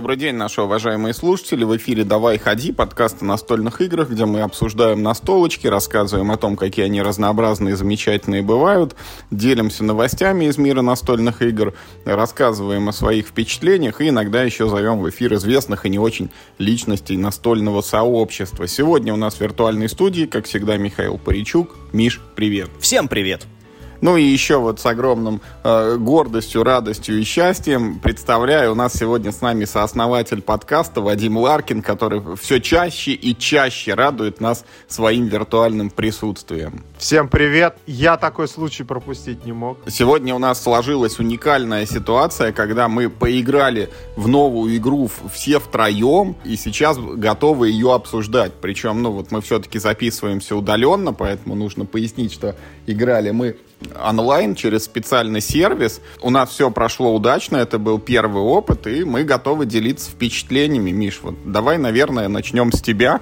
Добрый день, наши уважаемые слушатели. В эфире «Давай, ходи» подкаст о настольных играх, где мы обсуждаем настолочки, рассказываем о том, какие они разнообразные и замечательные бывают, делимся новостями из мира настольных игр, рассказываем о своих впечатлениях и иногда еще зовем в эфир известных и не очень личностей настольного сообщества. Сегодня у нас в виртуальной студии, как всегда, Михаил Паричук. Миш, привет. Всем привет. Ну и еще вот с огромным э, гордостью, радостью и счастьем представляю, у нас сегодня с нами сооснователь подкаста Вадим Ларкин, который все чаще и чаще радует нас своим виртуальным присутствием. Всем привет! Я такой случай пропустить не мог. Сегодня у нас сложилась уникальная ситуация, когда мы поиграли в новую игру все втроем, и сейчас готовы ее обсуждать. Причем, ну вот мы все-таки записываемся удаленно, поэтому нужно пояснить, что играли мы онлайн через специальный сервис. У нас все прошло удачно, это был первый опыт, и мы готовы делиться впечатлениями. Миш, вот давай, наверное, начнем с тебя.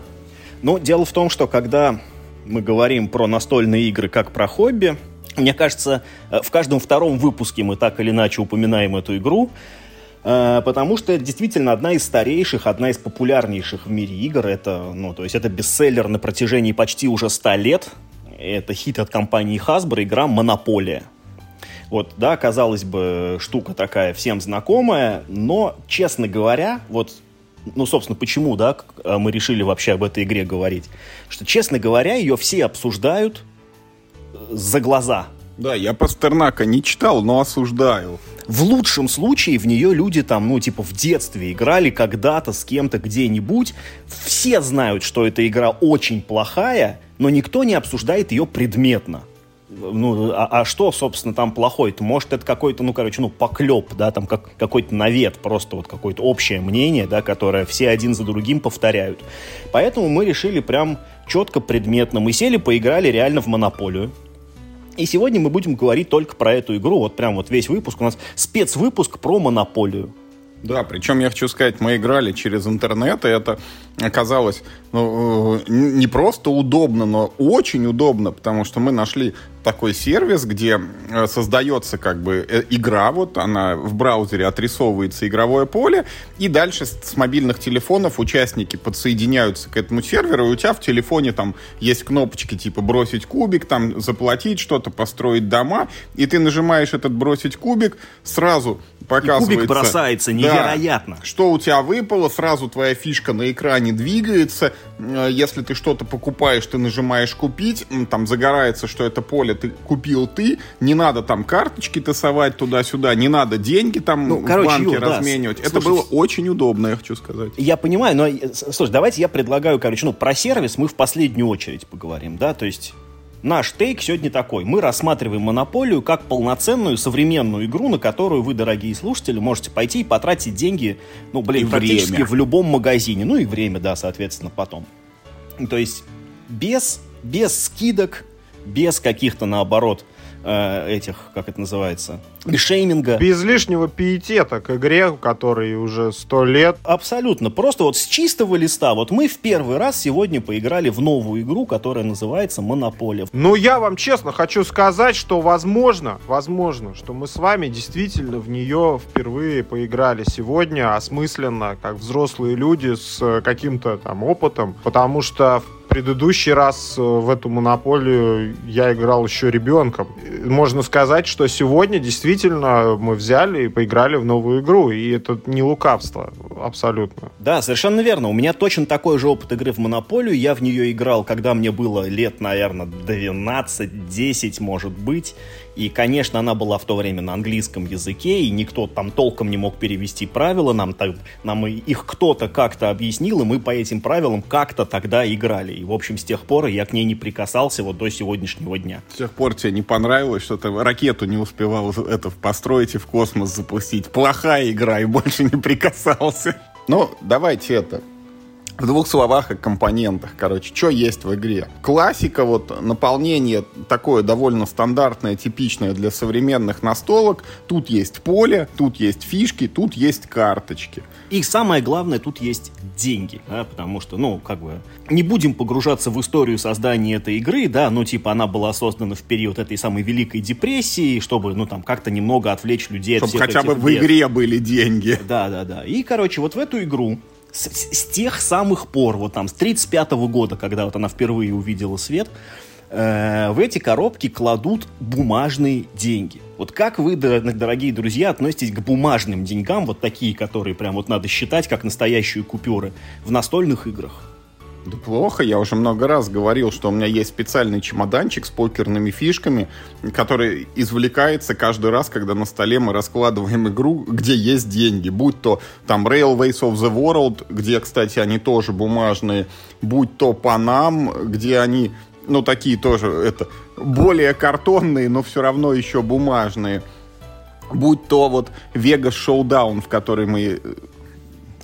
Ну, дело в том, что когда мы говорим про настольные игры как про хобби, мне кажется, э, в каждом втором выпуске мы так или иначе упоминаем эту игру, э, потому что это действительно одна из старейших, одна из популярнейших в мире игр. Это, ну, то есть это бестселлер на протяжении почти уже 100 лет. Это хит от компании Hasbro, игра «Монополия». Вот, да, казалось бы, штука такая всем знакомая, но, честно говоря, вот, ну, собственно, почему, да, а мы решили вообще об этой игре говорить, что, честно говоря, ее все обсуждают э, за глаза. Да, я Пастернака не читал, но осуждаю. В лучшем случае в нее люди там, ну, типа, в детстве играли когда-то с кем-то где-нибудь. Все знают, что эта игра очень плохая, но никто не обсуждает ее предметно. Ну, а, а что, собственно, там плохое-то? Может, это какой-то, ну, короче, ну, поклеп, да, там как, какой-то навет, просто вот какое-то общее мнение, да, которое все один за другим повторяют. Поэтому мы решили прям четко, предметно. Мы сели, поиграли реально в монополию. И сегодня мы будем говорить только про эту игру. Вот прям вот весь выпуск. У нас спецвыпуск про монополию. Да, причем я хочу сказать, мы играли через интернет, и это оказалось ну, э, не просто удобно, но очень удобно, потому что мы нашли такой сервис, где э, создается как бы э, игра, вот она в браузере отрисовывается игровое поле, и дальше с мобильных телефонов участники подсоединяются к этому серверу, и у тебя в телефоне там есть кнопочки типа бросить кубик, там заплатить что-то, построить дома, и ты нажимаешь этот бросить кубик, сразу показывается... И кубик бросается, невероятно. Да, что у тебя выпало, сразу твоя фишка на экране двигается, Э, если ты что-то покупаешь, ты нажимаешь купить, там загорается, что это поле ты купил ты, не надо там карточки тасовать туда-сюда, не надо деньги там ну, в короче, банке Юр, разменивать. Да. Это Слушай, было очень удобно, я хочу сказать. Я понимаю, но, слушай, давайте я предлагаю, короче, ну, про сервис мы в последнюю очередь поговорим, да, то есть Наш тейк сегодня такой. Мы рассматриваем монополию как полноценную современную игру, на которую вы, дорогие слушатели, можете пойти и потратить деньги, ну, блин, и практически время. в любом магазине. Ну и время, да, соответственно, потом. То есть без, без скидок, без каких-то, наоборот, э, этих, как это называется, шейминга. Без лишнего пиетета к игре, который уже сто лет. Абсолютно. Просто вот с чистого листа. Вот мы в первый раз сегодня поиграли в новую игру, которая называется «Монополия». Ну, я вам честно хочу сказать, что возможно, возможно, что мы с вами действительно в нее впервые поиграли сегодня осмысленно, как взрослые люди с каким-то там опытом, потому что в предыдущий раз э, в эту монополию я играл еще ребенком. Можно сказать, что сегодня действительно мы взяли и поиграли в новую игру, и это не лукавство абсолютно. Да, совершенно верно. У меня точно такой же опыт игры в монополию. Я в нее играл, когда мне было лет, наверное, 12-10, может быть. И, конечно, она была в то время на английском языке, и никто там толком не мог перевести правила. Нам, так, нам их кто-то как-то объяснил, и мы по этим правилам как-то тогда играли. И, в общем, с тех пор я к ней не прикасался вот до сегодняшнего дня. С тех пор тебе не понравилось, что ты ракету не успевал это построить и в космос запустить. Плохая игра, и больше не прикасался. Ну, давайте это В двух словах о компонентах, короче, что есть в игре. Классика, вот наполнение такое довольно стандартное, типичное для современных настолок. Тут есть поле, тут есть фишки, тут есть карточки. И самое главное, тут есть деньги, да, потому что, ну, как бы, не будем погружаться в историю создания этой игры, да, ну, типа, она была создана в период этой самой Великой депрессии, чтобы, ну, там, как-то немного отвлечь людей чтобы от всех хотя бы в игре были деньги. Да, да, да. И, короче, вот в эту игру с, с тех самых пор, вот там, с 35 -го года, когда вот она впервые увидела свет, э, в эти коробки кладут бумажные деньги. Вот как вы, дорогие друзья, относитесь к бумажным деньгам, вот такие, которые прям вот надо считать как настоящие купюры, в настольных играх? Да плохо, я уже много раз говорил, что у меня есть специальный чемоданчик с покерными фишками, который извлекается каждый раз, когда на столе мы раскладываем игру, где есть деньги. Будь то там Railways of the World, где, кстати, они тоже бумажные, будь то Panam, где они, ну, такие тоже, это, более картонные, но все равно еще бумажные. Будь то вот Vegas Showdown, в который мы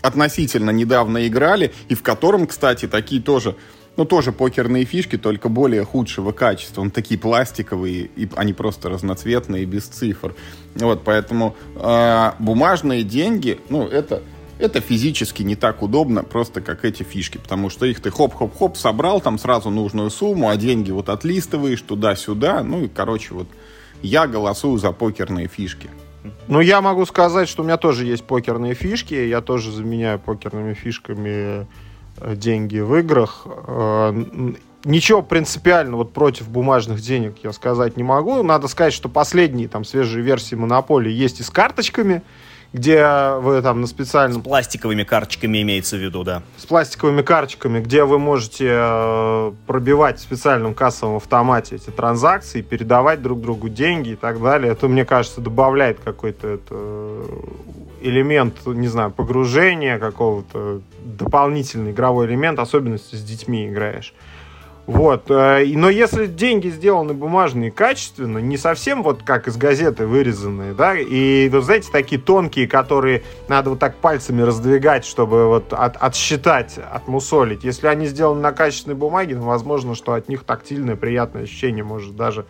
относительно недавно играли, и в котором, кстати, такие тоже ну, тоже покерные фишки, только более худшего качества. Он такие пластиковые, и они просто разноцветные, без цифр. Вот, поэтому э, бумажные деньги, ну, это, это физически не так удобно, просто как эти фишки, потому что их ты хоп-хоп-хоп собрал, там сразу нужную сумму, а деньги вот отлистываешь туда-сюда, ну, и, короче, вот я голосую за покерные фишки. Ну, я могу сказать, что у меня тоже есть покерные фишки. Я тоже заменяю покерными фишками э, деньги в играх. Э, ничего принципиально вот против бумажных денег я сказать не могу. Надо сказать, что последние там свежие версии Монополии есть и с карточками где вы там на специальном... С пластиковыми карточками имеется в виду, да. С пластиковыми карточками, где вы можете э, пробивать в специальном кассовом автомате эти транзакции, передавать друг другу деньги и так далее. Это, мне кажется, добавляет какой-то это, элемент, не знаю, погружения какого-то, дополнительный игровой элемент, особенно если с детьми играешь. Вот. Э, но если деньги сделаны бумажные качественно, не совсем вот как из газеты вырезанные, да, и, вы знаете, такие тонкие, которые надо вот так пальцами раздвигать, чтобы вот от, отсчитать, отмусолить. Если они сделаны на качественной бумаге, ну, возможно, что от них тактильное приятное ощущение может даже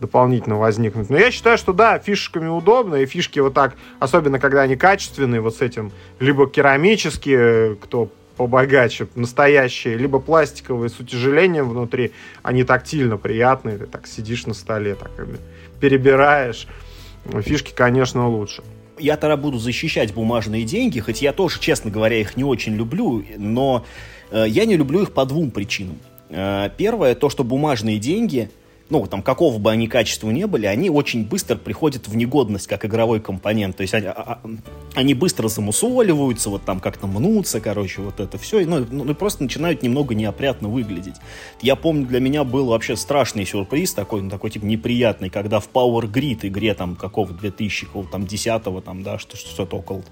дополнительно возникнуть. Но я считаю, что да, фишками удобно, и фишки вот так, особенно когда они качественные, вот с этим, либо керамические, кто побогаче, настоящие, либо пластиковые с утяжелением внутри, они тактильно приятные, ты так сидишь на столе, так перебираешь. Фишки, конечно, лучше. Я тогда буду защищать бумажные деньги, хоть я тоже, честно говоря, их не очень люблю, но э, я не люблю их по двум причинам. Э, первое, то, что бумажные деньги – ну, там, какого бы они качества не были, они очень быстро приходят в негодность как игровой компонент. То есть они, а, а, они быстро замусоливаются, вот там как-то мнутся, короче, вот это все. Ну, ну, просто начинают немного неопрятно выглядеть. Я помню, для меня был вообще страшный сюрприз, такой, ну, такой, типа, неприятный, когда в Power Grid игре там какого 2000, какого там 10 там, да, что-то около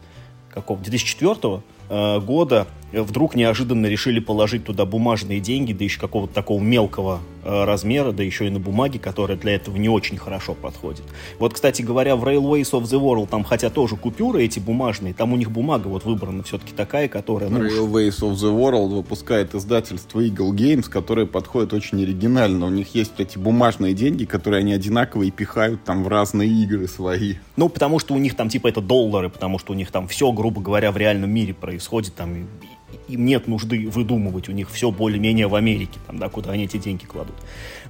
какого 2004 э, года вдруг неожиданно решили положить туда бумажные деньги, да еще какого-то такого мелкого э, размера, да еще и на бумаге, которая для этого не очень хорошо подходит. Вот, кстати говоря, в Railways of the World, там хотя тоже купюры эти бумажные, там у них бумага вот выбрана все-таки такая, которая... Ну, Railways of the World выпускает издательство Eagle Games, которое подходит очень оригинально. У них есть эти бумажные деньги, которые они одинаковые пихают там в разные игры свои. Ну, потому что у них там типа это доллары, потому что у них там все, грубо говоря, в реальном мире происходит, там им нет нужды выдумывать, у них все более-менее в Америке, там, да, куда они эти деньги кладут.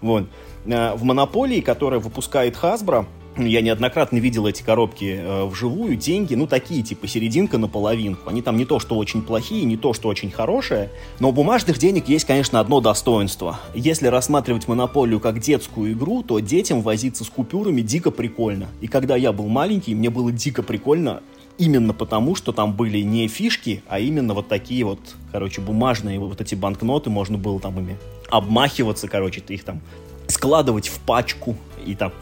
Вот. А, в монополии, которая выпускает Hasbro, я неоднократно видел эти коробки э, вживую, деньги, ну, такие, типа, серединка на половинку. Они там не то, что очень плохие, не то, что очень хорошие, но у бумажных денег есть, конечно, одно достоинство. Если рассматривать монополию как детскую игру, то детям возиться с купюрами дико прикольно. И когда я был маленький, мне было дико прикольно именно потому, что там были не фишки, а именно вот такие вот, короче, бумажные вот эти банкноты, можно было там ими обмахиваться, короче, ты их там складывать в пачку и так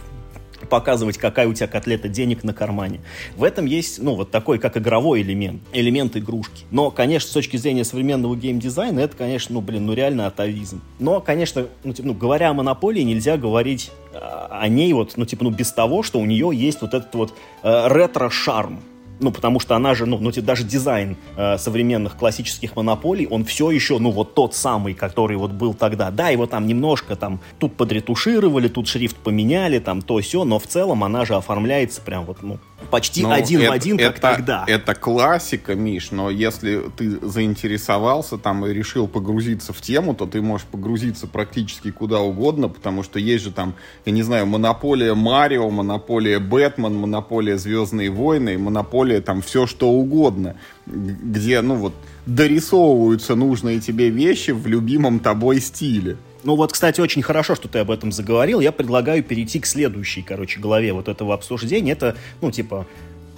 показывать, какая у тебя котлета денег на кармане. В этом есть, ну, вот такой, как игровой элемент, элемент игрушки. Но, конечно, с точки зрения современного геймдизайна, это, конечно, ну, блин, ну, реально атовизм. Но, конечно, ну, типа, ну говоря о монополии, нельзя говорить а, о ней вот, ну, типа, ну, без того, что у нее есть вот этот вот э, ретро-шарм ну, потому что она же, ну, ну даже дизайн э, современных классических монополий, он все еще, ну, вот тот самый, который вот был тогда. Да, его там немножко там тут подретушировали, тут шрифт поменяли, там то все, но в целом она же оформляется прям вот, ну, почти ну, один это, в один, как это, тогда. Это классика, Миш, но если ты заинтересовался там и решил погрузиться в тему, то ты можешь погрузиться практически куда угодно, потому что есть же там, я не знаю, монополия Марио, монополия Бэтмен, монополия Звездные войны, монополия там все что угодно, где, ну вот, дорисовываются нужные тебе вещи в любимом тобой стиле. Ну вот, кстати, очень хорошо, что ты об этом заговорил. Я предлагаю перейти к следующей, короче, главе вот этого обсуждения. Это, ну, типа,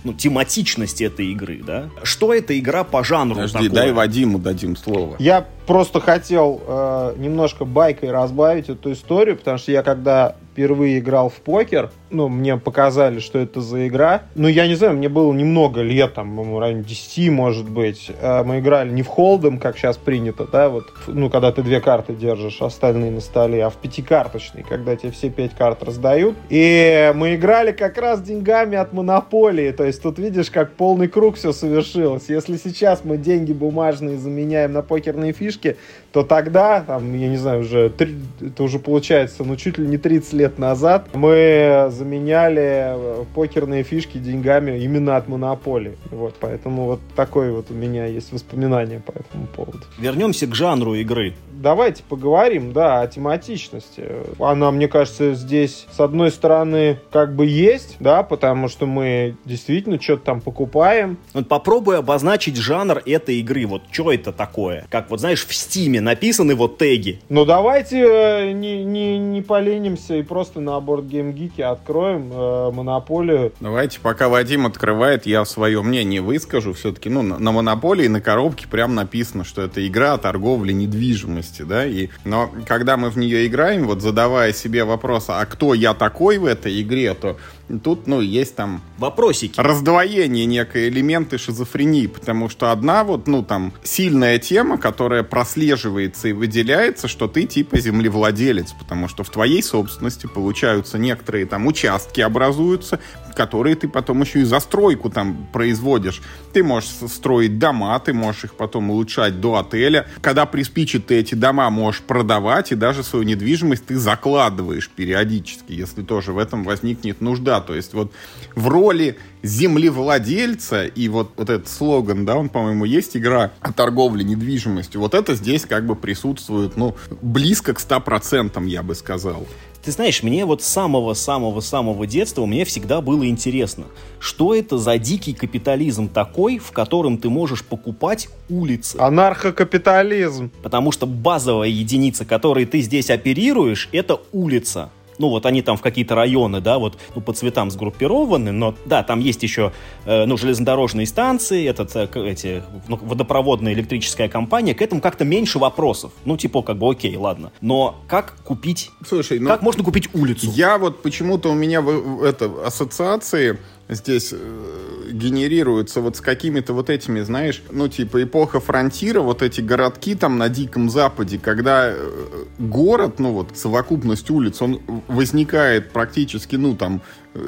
ну, тематичность этой игры, да? Что эта игра по жанру Подожди, такое? дай Вадиму дадим слово. Я просто хотел э, немножко байкой разбавить эту историю, потому что я когда впервые играл в покер, ну, мне показали, что это за игра. Ну, я не знаю, мне было немного лет, там, в районе 10, может быть. А мы играли не в холдом, как сейчас принято, да, вот, ну, когда ты две карты держишь, остальные на столе, а в пятикарточный, когда тебе все пять карт раздают. И мы играли как раз деньгами от монополии, то есть тут видишь, как полный круг все совершилось. Если сейчас мы деньги бумажные заменяем на покерные фишки, то тогда, там, я не знаю, уже, это уже получается, ну, чуть ли не 30 лет назад, мы заменяли э, покерные фишки деньгами именно от монополии. Вот, поэтому вот такое вот у меня есть воспоминание по этому поводу. Вернемся к жанру игры. Давайте поговорим, да, о тематичности. Она, мне кажется, здесь, с одной стороны, как бы есть, да, потому что мы действительно что-то там покупаем. Вот попробуй обозначить жанр этой игры. Вот что это такое? Как вот, знаешь, в Стиме написаны вот теги. Ну, давайте э, не, не, не поленимся и просто на борт GameGeek откроем откроем э, монополию. Давайте, пока Вадим открывает, я свое мнение выскажу. Все-таки, ну, на, на монополии, на коробке прям написано, что это игра о торговле недвижимости, да, и, но когда мы в нее играем, вот задавая себе вопрос, а кто я такой в этой игре, то Тут, ну, есть там... Вопросики. Раздвоение некой элементы шизофрении, потому что одна вот, ну, там, сильная тема, которая прослеживается и выделяется, что ты типа землевладелец, потому что в твоей собственности получаются некоторые там участки образуются, которые ты потом еще и застройку там производишь. Ты можешь строить дома, ты можешь их потом улучшать до отеля. Когда приспичит, ты эти дома можешь продавать, и даже свою недвижимость ты закладываешь периодически, если тоже в этом возникнет нужда. То есть вот в роли землевладельца и вот, вот этот слоган, да, он, по-моему, есть игра о торговле недвижимостью. Вот это здесь как бы присутствует, ну, близко к 100%, я бы сказал. Ты знаешь, мне вот с самого-самого-самого детства мне всегда было интересно, что это за дикий капитализм такой, в котором ты можешь покупать улицы. Анархокапитализм. Потому что базовая единица, которой ты здесь оперируешь, это улица ну вот они там в какие-то районы, да, вот ну, по цветам сгруппированы, но да, там есть еще э, ну, железнодорожные станции, этот, э, эти, ну, водопроводная электрическая компания, к этому как-то меньше вопросов. Ну, типа, как бы, окей, ладно. Но как купить... Слушай, ну, как можно купить улицу? Я вот почему-то у меня в, это ассоциации здесь э, генерируются вот с какими-то вот этими, знаешь, ну, типа эпоха фронтира, вот эти городки там на Диком Западе, когда э, город, ну, вот совокупность улиц, он возникает практически, ну, там,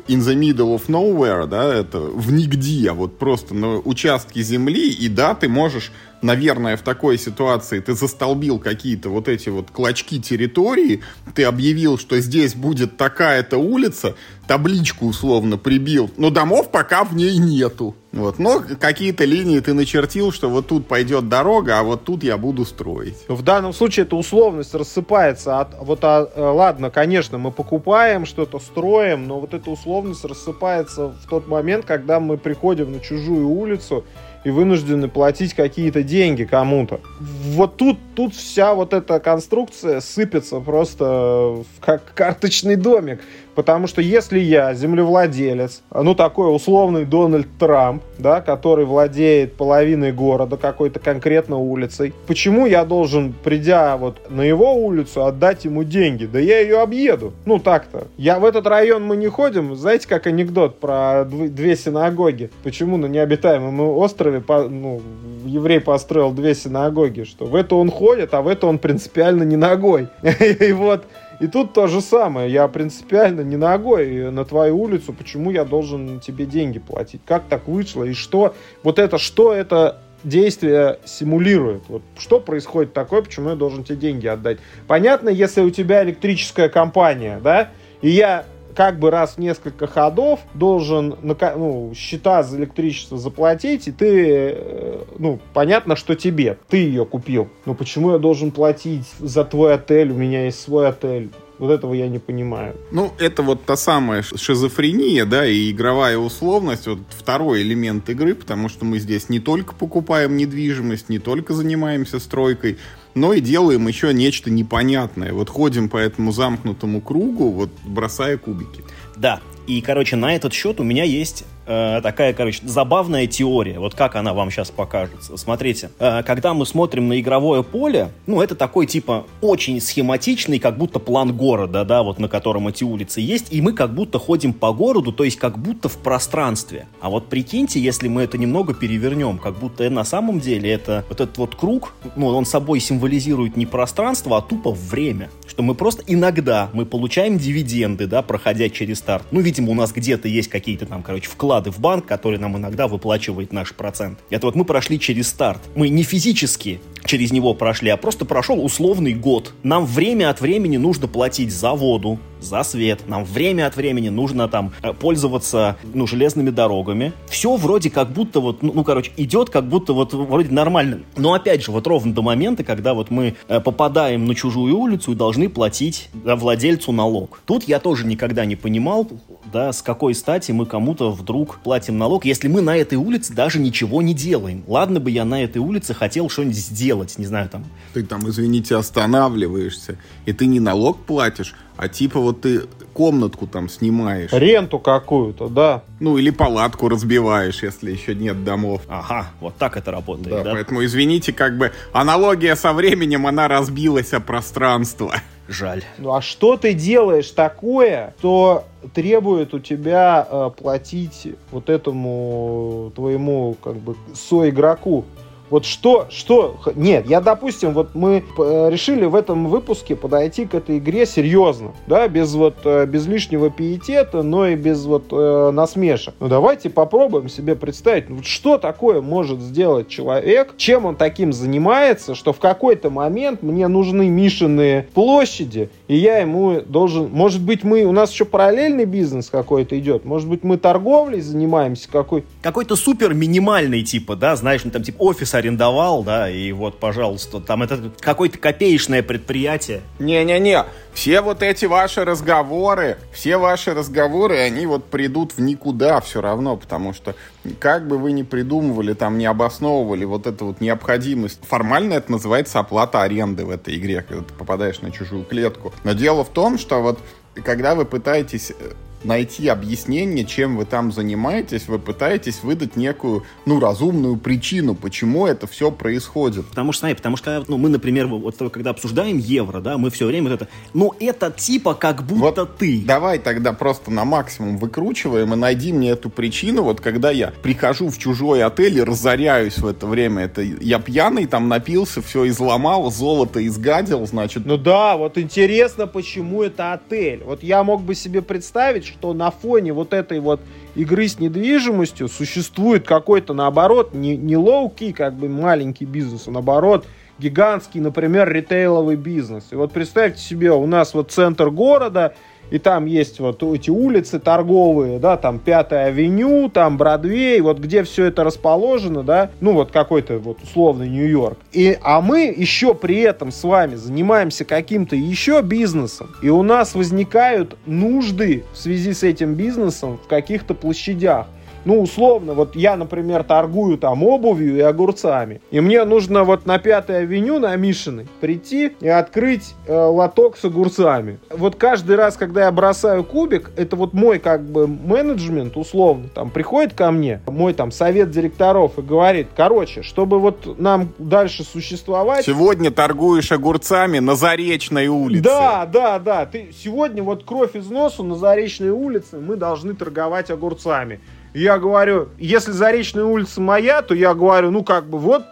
in the middle of nowhere, да, это в нигде, а вот просто на участке земли, и да, ты можешь наверное, в такой ситуации ты застолбил какие-то вот эти вот клочки территории, ты объявил, что здесь будет такая-то улица, табличку условно прибил, но домов пока в ней нету. Вот. Но какие-то линии ты начертил, что вот тут пойдет дорога, а вот тут я буду строить. В данном случае эта условность рассыпается. От, вот, а, э, ладно, конечно, мы покупаем что-то, строим, но вот эта условность рассыпается в тот момент, когда мы приходим на чужую улицу и вынуждены платить какие-то деньги кому-то. Вот тут, тут вся вот эта конструкция сыпется просто как карточный домик. Потому что если я землевладелец, ну такой условный Дональд Трамп, да, который владеет половиной города, какой-то конкретно улицей, почему я должен, придя вот на его улицу, отдать ему деньги? Да я ее объеду. Ну так-то. Я в этот район мы не ходим. Знаете, как анекдот про две синагоги? Почему на необитаемом острове ну, еврей построил две синагоги? Что в эту он ходит, а в эту он принципиально не ногой. И вот И тут то же самое. Я принципиально не ногой на твою улицу. Почему я должен тебе деньги платить? Как так вышло? И что? Вот это что это действие симулирует. Вот что происходит такое, почему я должен тебе деньги отдать? Понятно, если у тебя электрическая компания, да, и я как бы раз в несколько ходов должен ну, счета за электричество заплатить, и ты, э, ну, понятно, что тебе, ты ее купил. Но почему я должен платить за твой отель, у меня есть свой отель? Вот этого я не понимаю. Ну, это вот та самая шизофрения, да, и игровая условность, вот второй элемент игры, потому что мы здесь не только покупаем недвижимость, не только занимаемся стройкой, но и делаем еще нечто непонятное. Вот ходим по этому замкнутому кругу, вот бросая кубики. Да, и, короче, на этот счет у меня есть э, такая, короче, забавная теория. Вот как она вам сейчас покажется. Смотрите, э, когда мы смотрим на игровое поле, ну, это такой, типа, очень схематичный, как будто план города, да, вот на котором эти улицы есть, и мы как будто ходим по городу, то есть как будто в пространстве. А вот прикиньте, если мы это немного перевернем, как будто на самом деле это вот этот вот круг, ну, он собой символизирует не пространство, а тупо время. Что мы просто иногда мы получаем дивиденды, да, проходя через старт. Ну, видимо, у нас где-то есть какие-то там, короче, вклады вклады в банк, который нам иногда выплачивает наш процент. Это вот мы прошли через старт. Мы не физически через него прошли, а просто прошел условный год. Нам время от времени нужно платить за воду, за свет. Нам время от времени нужно там э, пользоваться, ну, железными дорогами. Все вроде как будто вот, ну, ну, короче, идет как будто вот вроде нормально. Но опять же, вот ровно до момента, когда вот мы э, попадаем на чужую улицу и должны платить да, владельцу налог. Тут я тоже никогда не понимал, да, с какой стати мы кому-то вдруг платим налог, если мы на этой улице даже ничего не делаем. Ладно бы я на этой улице хотел что-нибудь сделать, не знаю, там. Ты там, извините, останавливаешься, и ты не налог платишь, а типа вот ты комнатку там снимаешь. Ренту какую-то, да. Ну, или палатку разбиваешь, если еще нет домов. Ага, вот так это работает, да? да? поэтому, извините, как бы аналогия со временем, она разбилась о пространство. Жаль. Ну, а что ты делаешь такое, что требует у тебя э, платить вот этому твоему, как бы, соигроку? Вот что, что, нет, я, допустим, вот мы э, решили в этом выпуске подойти к этой игре серьезно, да, без вот, э, без лишнего пиетета, но и без вот э, насмешек. Ну, давайте попробуем себе представить, вот что такое может сделать человек, чем он таким занимается, что в какой-то момент мне нужны Мишины площади, и я ему должен, может быть, мы, у нас еще параллельный бизнес какой-то идет, может быть, мы торговлей занимаемся какой Какой-то супер минимальный, типа, да, знаешь, ну, там, типа, офис арендовал, да, и вот, пожалуйста, там это какое-то копеечное предприятие. Не-не-не, все вот эти ваши разговоры, все ваши разговоры, они вот придут в никуда все равно, потому что как бы вы ни придумывали, там не обосновывали вот эту вот необходимость, формально это называется оплата аренды в этой игре, когда ты попадаешь на чужую клетку. Но дело в том, что вот когда вы пытаетесь э, найти объяснение, чем вы там занимаетесь, вы пытаетесь выдать некую, ну, разумную причину, почему это все происходит. Потому что, смотри, потому что, ну, мы, например, вот когда обсуждаем евро, да, мы все время вот это, ну, это типа как будто вот ты. Давай тогда просто на максимум выкручиваем и найди мне эту причину, вот когда я прихожу в чужой отель и разоряюсь в это время, это я пьяный, там напился, все изломал, золото изгадил, значит... Ну да, вот интересно, почему это отель. Вот я мог бы себе представить, что на фоне вот этой вот игры с недвижимостью существует какой-то, наоборот, не, не low-key, как бы маленький бизнес, а наоборот, гигантский, например, ритейловый бизнес. И вот представьте себе, у нас вот центр города, и там есть вот эти улицы торговые, да, там Пятая авеню, там Бродвей, вот где все это расположено, да, ну вот какой-то вот условный Нью-Йорк. И, а мы еще при этом с вами занимаемся каким-то еще бизнесом, и у нас возникают нужды в связи с этим бизнесом в каких-то площадях ну, условно, вот я, например, торгую там обувью и огурцами, и мне нужно вот на Пятой авеню, на Мишиной, прийти и открыть э, лоток с огурцами. Вот каждый раз, когда я бросаю кубик, это вот мой как бы менеджмент, условно, там, приходит ко мне, мой там совет директоров и говорит, короче, чтобы вот нам дальше существовать... Сегодня торгуешь огурцами на Заречной улице. Да, да, да. Ты сегодня вот кровь из носу на Заречной улице мы должны торговать огурцами. Я говорю, если Заречная улица моя, то я говорю, ну как бы вот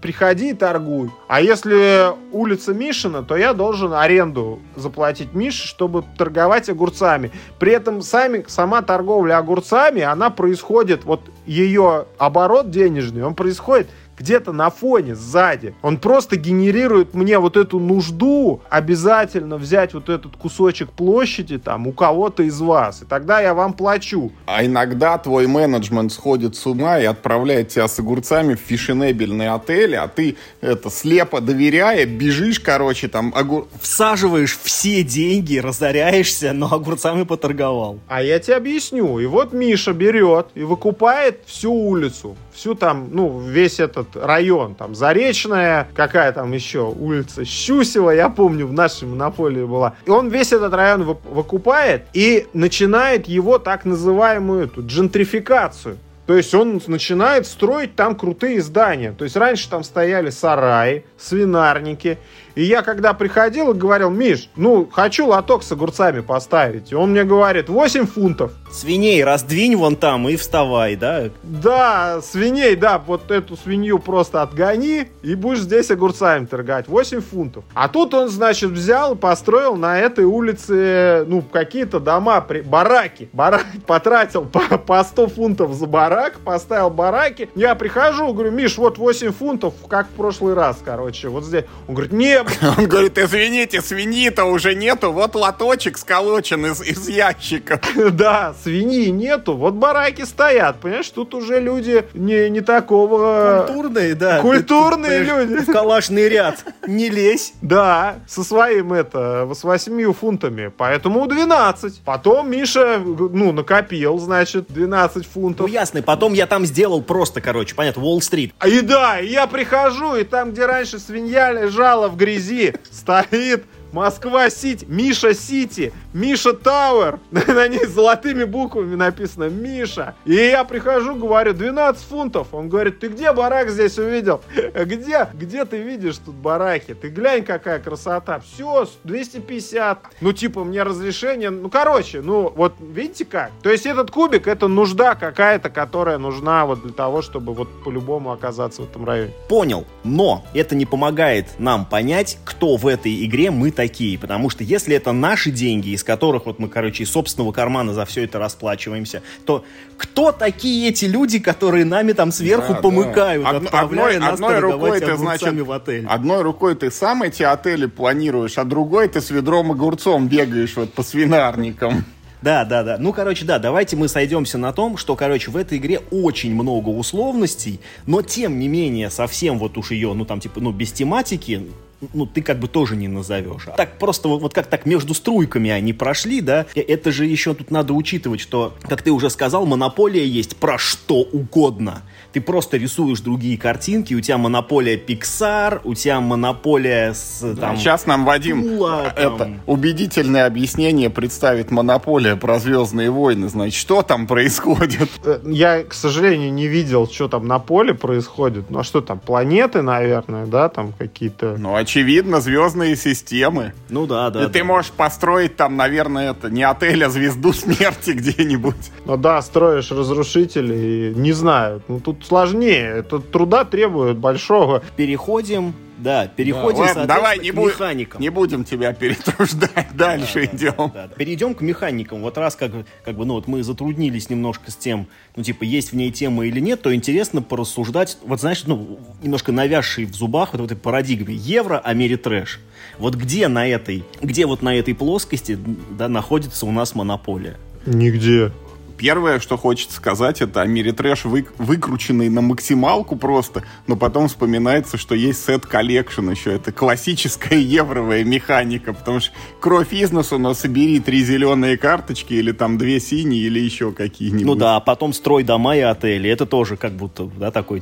приходи и торгуй. А если улица Мишина, то я должен аренду заплатить Мише, чтобы торговать огурцами. При этом сами, сама торговля огурцами, она происходит, вот ее оборот денежный, он происходит где-то на фоне, сзади. Он просто генерирует мне вот эту нужду обязательно взять вот этот кусочек площади там у кого-то из вас. И тогда я вам плачу. А иногда твой менеджмент сходит с ума и отправляет тебя с огурцами в фешенебельные отели, а ты это слепо доверяя, бежишь, короче, там огур... Всаживаешь все деньги, разоряешься, но огурцами поторговал. А я тебе объясню. И вот Миша берет и выкупает всю улицу. Всю там, ну, весь этот район, там, Заречная, какая там еще улица, Щусева, я помню, в нашей монополии была. И он весь этот район выкупает и начинает его так называемую эту джентрификацию. То есть он начинает строить там крутые здания. То есть раньше там стояли сараи, свинарники. И я когда приходил и говорил, Миш, ну, хочу лоток с огурцами поставить. И он мне говорит, 8 фунтов. Свиней раздвинь вон там и вставай, да? Да, свиней, да, вот эту свинью просто отгони и будешь здесь огурцами торгать. 8 фунтов. А тут он, значит, взял и построил на этой улице, ну, какие-то дома, бараки. Барак потратил по, по 100 фунтов за барак, поставил бараки. Я прихожу, говорю, Миш, вот 8 фунтов, как в прошлый раз, короче, вот здесь. Он говорит, не, Он говорит, извините, свиньи-то уже нету, вот лоточек сколочен из, из ящика. Да, свиньи нету, вот бараки стоят, понимаешь, тут уже люди не, не такого... Культурные, да. Культурные ты, люди. В калашный ряд, не лезь. Да, со своим это, с восьмью фунтами, поэтому 12. Потом Миша, ну, накопил, значит, 12 фунтов. Ну, ясно, потом я там сделал просто, короче, понятно, Уолл-стрит. И да, я прихожу, и там, где раньше свинья лежала в грязи, грязи стоит Москва-Сити, Миша-Сити, Миша Тауэр. На ней золотыми буквами написано Миша. И я прихожу, говорю, 12 фунтов. Он говорит, ты где барак здесь увидел? Где? Где ты видишь тут бараки? Ты глянь, какая красота. Все, 250. Ну, типа, мне разрешение. Ну, короче, ну, вот видите как? То есть этот кубик, это нужда какая-то, которая нужна вот для того, чтобы вот по-любому оказаться в этом районе. Понял. Но это не помогает нам понять, кто в этой игре мы такие. Потому что если это наши деньги, из которых вот мы, короче, из собственного кармана за все это расплачиваемся, то кто такие эти люди, которые нами там сверху да, помыкают, да. отправляя одной, нас одной рукой ты, значит, в отель? Одной рукой ты сам эти отели планируешь, а другой ты с ведром огурцом бегаешь вот по свинарникам. Да, да, да. Ну, короче, да, давайте мы сойдемся на том, что, короче, в этой игре очень много условностей, но тем не менее совсем вот уж ее, ну, там, типа, ну, без тематики, ну, ты как бы тоже не назовешь. Так просто вот, вот как так между струйками они прошли, да, это же еще тут надо учитывать, что, как ты уже сказал, монополия есть про что угодно ты просто рисуешь другие картинки, у тебя монополия Pixar, у тебя монополия с там... Сейчас нам Вадим Тула, это там... убедительное объяснение представит монополия про Звездные войны, значит, что там происходит? Э, я, к сожалению, не видел, что там на поле происходит. Ну, а что там, планеты, наверное, да, там какие-то... Ну, очевидно, звездные системы. Ну да, да. И да. ты можешь построить там, наверное, это не отель, а звезду смерти где-нибудь. Ну да, строишь разрушители, не знаю. Ну, тут сложнее. Это труда требует большого. Переходим да, переходим, да, давай, не к будь, механикам. Не будем тебя перетруждать, дальше да, идем. Да, да. Перейдем к механикам. Вот раз как, как бы, ну вот мы затруднились немножко с тем, ну типа, есть в ней тема или нет, то интересно порассуждать, вот знаешь, ну, немножко навязший в зубах вот в этой парадигме евро, Ameritrash. Вот где на этой, где вот на этой плоскости, да, находится у нас монополия? Нигде. Первое, что хочется сказать, это Ameritrash вы, выкрученный на максималку просто, но потом вспоминается, что есть set collection еще. Это классическая евровая механика, потому что кровь из носу, но собери три зеленые карточки или там две синие или еще какие-нибудь. Ну да, а потом строй дома и отели. Это тоже как будто, да, такой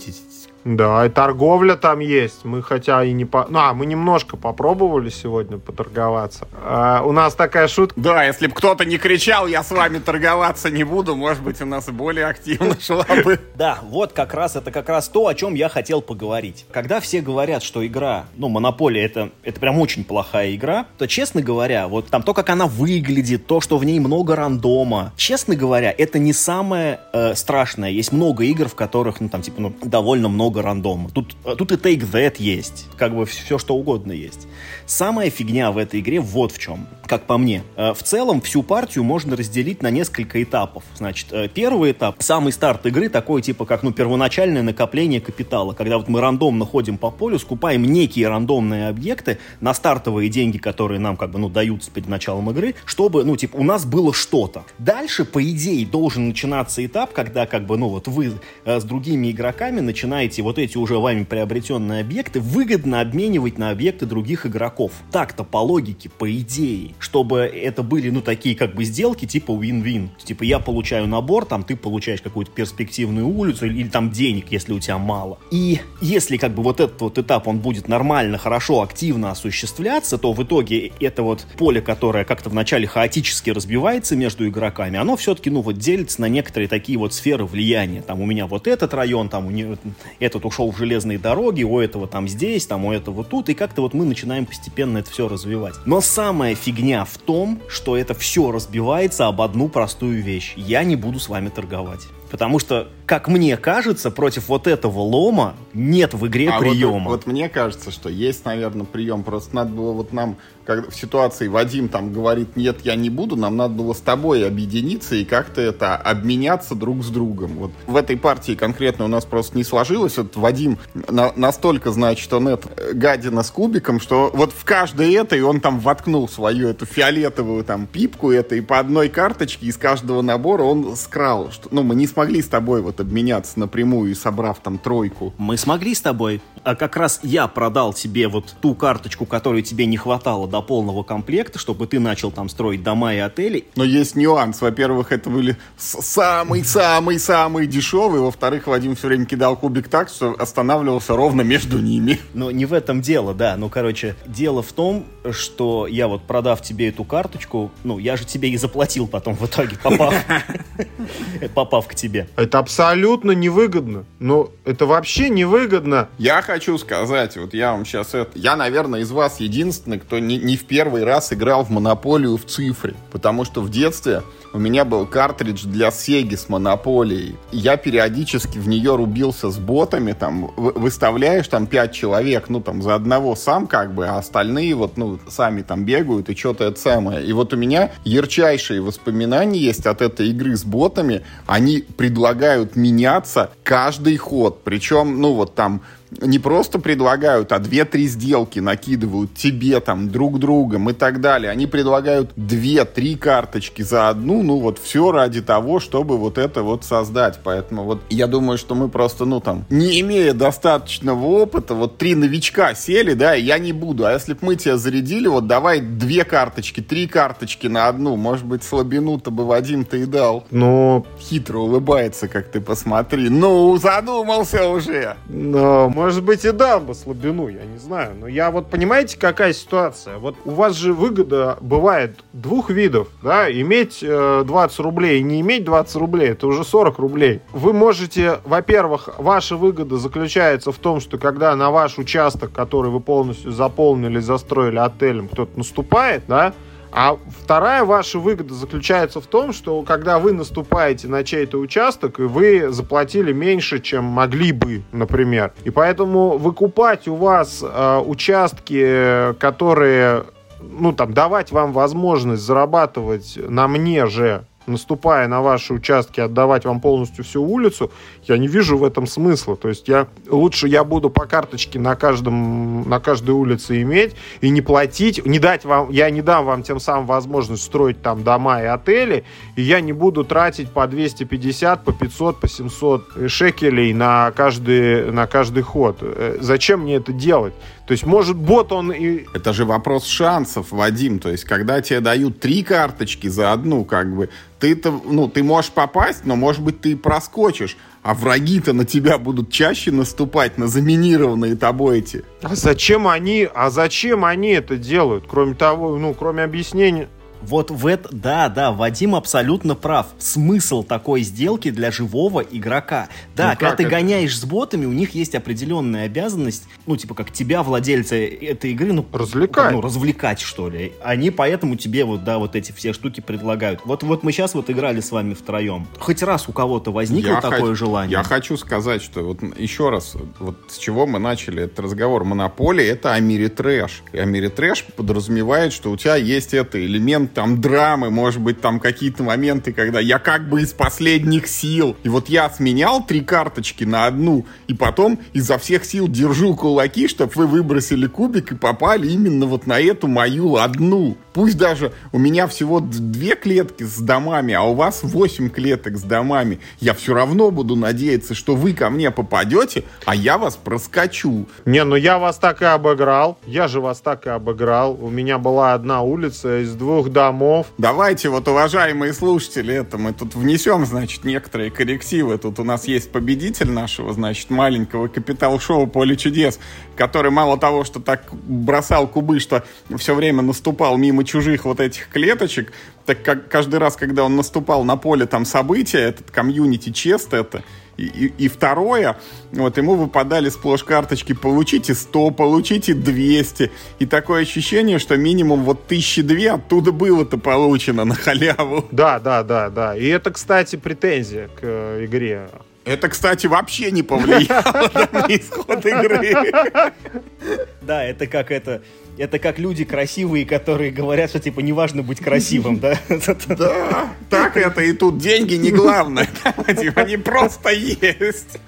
да, и торговля там есть. Мы хотя и не по... Ну, а, мы немножко попробовали сегодня поторговаться. А, у нас такая шутка. Да, если бы кто-то не кричал, я с вами торговаться не буду, может быть, у нас и более активно шла бы. Да, вот как раз это как раз то, о чем я хотел поговорить. Когда все говорят, что игра, ну, Монополия это, это прям очень плохая игра, то, честно говоря, вот там то, как она выглядит, то, что в ней много рандома, честно говоря, это не самое э, страшное. Есть много игр, в которых, ну, там, типа, ну, довольно много рандома. Тут, э, тут и Take That есть, как бы все, что угодно есть. Самая фигня в этой игре вот в чем, как по мне. Э, в целом, всю партию можно разделить на несколько этапов. Значит, э, первый этап, самый старт игры, такой типа как, ну, первоначальное накопление капитала, когда вот мы рандомно ходим по полю, скупаем некие рандомные объекты на стартовые деньги, которые нам как бы, ну, даются перед началом игры, чтобы, ну, типа, у нас было что-то. Дальше, по идее, должен начинаться этап, когда, как бы, ну, вот вы с другими игроками начинаете вот эти уже вами приобретенные объекты выгодно обменивать на объекты других игроков. Так-то, по логике, по идее, чтобы это были, ну, такие, как бы, сделки типа win-win. Типа, я получаю набор, там, ты получаешь какую-то перспективную улицу или, или там денег, если у тебя мало. И если, как бы, вот этот вот этап, он будет нормально, хорошо, активно осуществляться, то в итоге это вот поле, которое как-то вначале хаотически разбивается между игроками, оно все-таки, ну, вот делится на некоторые такие вот сферы влияния. Там у меня вот этот район, там у него, этот ушел в железные дороги, у этого там здесь, там у этого тут, и как-то вот мы начинаем постепенно это все развивать. Но самая фигня в том, что это все разбивается об одну простую вещь. Я не буду с вами торговать. Потому что, как мне кажется, против вот этого лома нет в игре а приема. Вот, вот мне кажется, что есть, наверное, прием. Просто надо было вот нам, как в ситуации Вадим там говорит, нет, я не буду, нам надо было с тобой объединиться и как-то это обменяться друг с другом. Вот в этой партии конкретно у нас просто не сложилось. Вот Вадим на, настолько, значит, он это гадина с кубиком, что вот в каждой этой он там воткнул свою эту фиолетовую там пипку это и по одной карточке из каждого набора он скрал. Что, ну, мы не смогли с тобой вот обменяться напрямую, собрав там тройку. Мы смогли с тобой. А как раз я продал тебе вот ту карточку, которой тебе не хватало до полного комплекта, чтобы ты начал там строить дома и отели. Но есть нюанс. Во-первых, это были самый-самый-самый дешевый. Во-вторых, Вадим все время кидал кубик так, что останавливался ровно между ними. Но не в этом дело, да. Ну, короче, дело в том, что я вот продав тебе эту карточку, ну, я же тебе и заплатил потом в итоге, попав, попав к тебе. Это абсолютно невыгодно. Ну, это вообще невыгодно. Я хочу сказать, вот я вам сейчас это... Я, наверное, из вас единственный, кто не, не в первый раз играл в Монополию в цифре. Потому что в детстве у меня был картридж для Сеги с Монополией. Я периодически в нее рубился с ботами, там, выставляешь там пять человек, ну, там, за одного сам как бы, а остальные вот, ну, сами там бегают и что-то это самое. И вот у меня ярчайшие воспоминания есть от этой игры с ботами. Они предлагают меняться каждый ход. Причем, ну, вот там не просто предлагают, а две-три сделки накидывают тебе там друг другом и так далее. Они предлагают две-три карточки за одну, ну вот все ради того, чтобы вот это вот создать. Поэтому вот я думаю, что мы просто, ну там, не имея достаточного опыта, вот три новичка сели, да, и я не буду. А если бы мы тебя зарядили, вот давай две карточки, три карточки на одну, может быть, слабину-то бы Вадим-то и дал. Ну, хитро улыбается, как ты посмотри. Ну, задумался уже. Но, может быть, и дал бы слабину, я не знаю. Но я вот, понимаете, какая ситуация? Вот у вас же выгода бывает двух видов, да, иметь э, 20 рублей и не иметь 20 рублей, это уже 40 рублей. Вы можете, во-первых, ваша выгода заключается в том, что когда на ваш участок, который вы полностью заполнили, застроили отелем, кто-то наступает, да, а вторая ваша выгода заключается в том, что когда вы наступаете на чей-то участок, и вы заплатили меньше, чем могли бы, например. И поэтому выкупать у вас э, участки, которые, ну там, давать вам возможность зарабатывать на мне же наступая на ваши участки, отдавать вам полностью всю улицу, я не вижу в этом смысла. То есть я лучше я буду по карточке на каждом на каждой улице иметь и не платить, не дать вам, я не дам вам тем самым возможность строить там дома и отели, и я не буду тратить по 250, по 500, по 700 шекелей на каждый на каждый ход. Э, зачем мне это делать? То есть, может, бот он и... Это же вопрос шансов, Вадим. То есть, когда тебе дают три карточки за одну, как бы, ты-то, ну, ты можешь попасть, но, может быть, ты и проскочишь. А враги-то на тебя будут чаще наступать, на заминированные тобой эти. А зачем они, а зачем они это делают? Кроме того, ну, кроме объяснения, Вот в это, да, да, Вадим абсолютно прав. Смысл такой сделки для живого игрока. Да, ну, когда ты это? гоняешь с ботами, у них есть определенная обязанность, ну, типа, как тебя, владельца этой игры, ну, развлекать. Ну, развлекать, что ли. Они поэтому тебе вот, да, вот эти все штуки предлагают. Вот, вот мы сейчас вот играли с вами втроем. Хоть раз у кого-то возникло я такое хочу, желание? Я хочу сказать, что вот еще раз, вот с чего мы начали этот разговор. Монополия — это о мире трэш. И о мире трэш подразумевает, что у тебя есть это элемент там драмы, может быть, там какие-то моменты, когда я как бы из последних сил. И вот я сменял три карточки на одну, и потом изо всех сил держу кулаки, чтобы вы выбросили кубик и попали именно вот на эту мою одну. Пусть даже у меня всего две клетки с домами, а у вас восемь клеток с домами. Я все равно буду надеяться, что вы ко мне попадете, а я вас проскочу. Не, ну я вас так и обыграл. Я же вас так и обыграл. У меня была одна улица из двух домов. Давайте вот, уважаемые слушатели, это мы тут внесем, значит, некоторые коррективы. Тут у нас есть победитель нашего, значит, маленького капитал-шоу «Поле чудес», который мало того, что так бросал кубы, что все время наступал мимо мимо чужих вот этих клеточек, так как каждый раз, когда он наступал на поле там события, этот комьюнити чест это, и, и, и второе, вот ему выпадали сплошь карточки «получите 100», «получите 200», и такое ощущение, что минимум вот тысячи две оттуда было-то получено на халяву. Да, да, да, да. И это, кстати, претензия к э, игре. Это, кстати, вообще не повлияло на исход игры. Да, это как это это как люди красивые, которые говорят, что типа неважно быть красивым, да? Да, так это и тут деньги не главное. Они просто есть.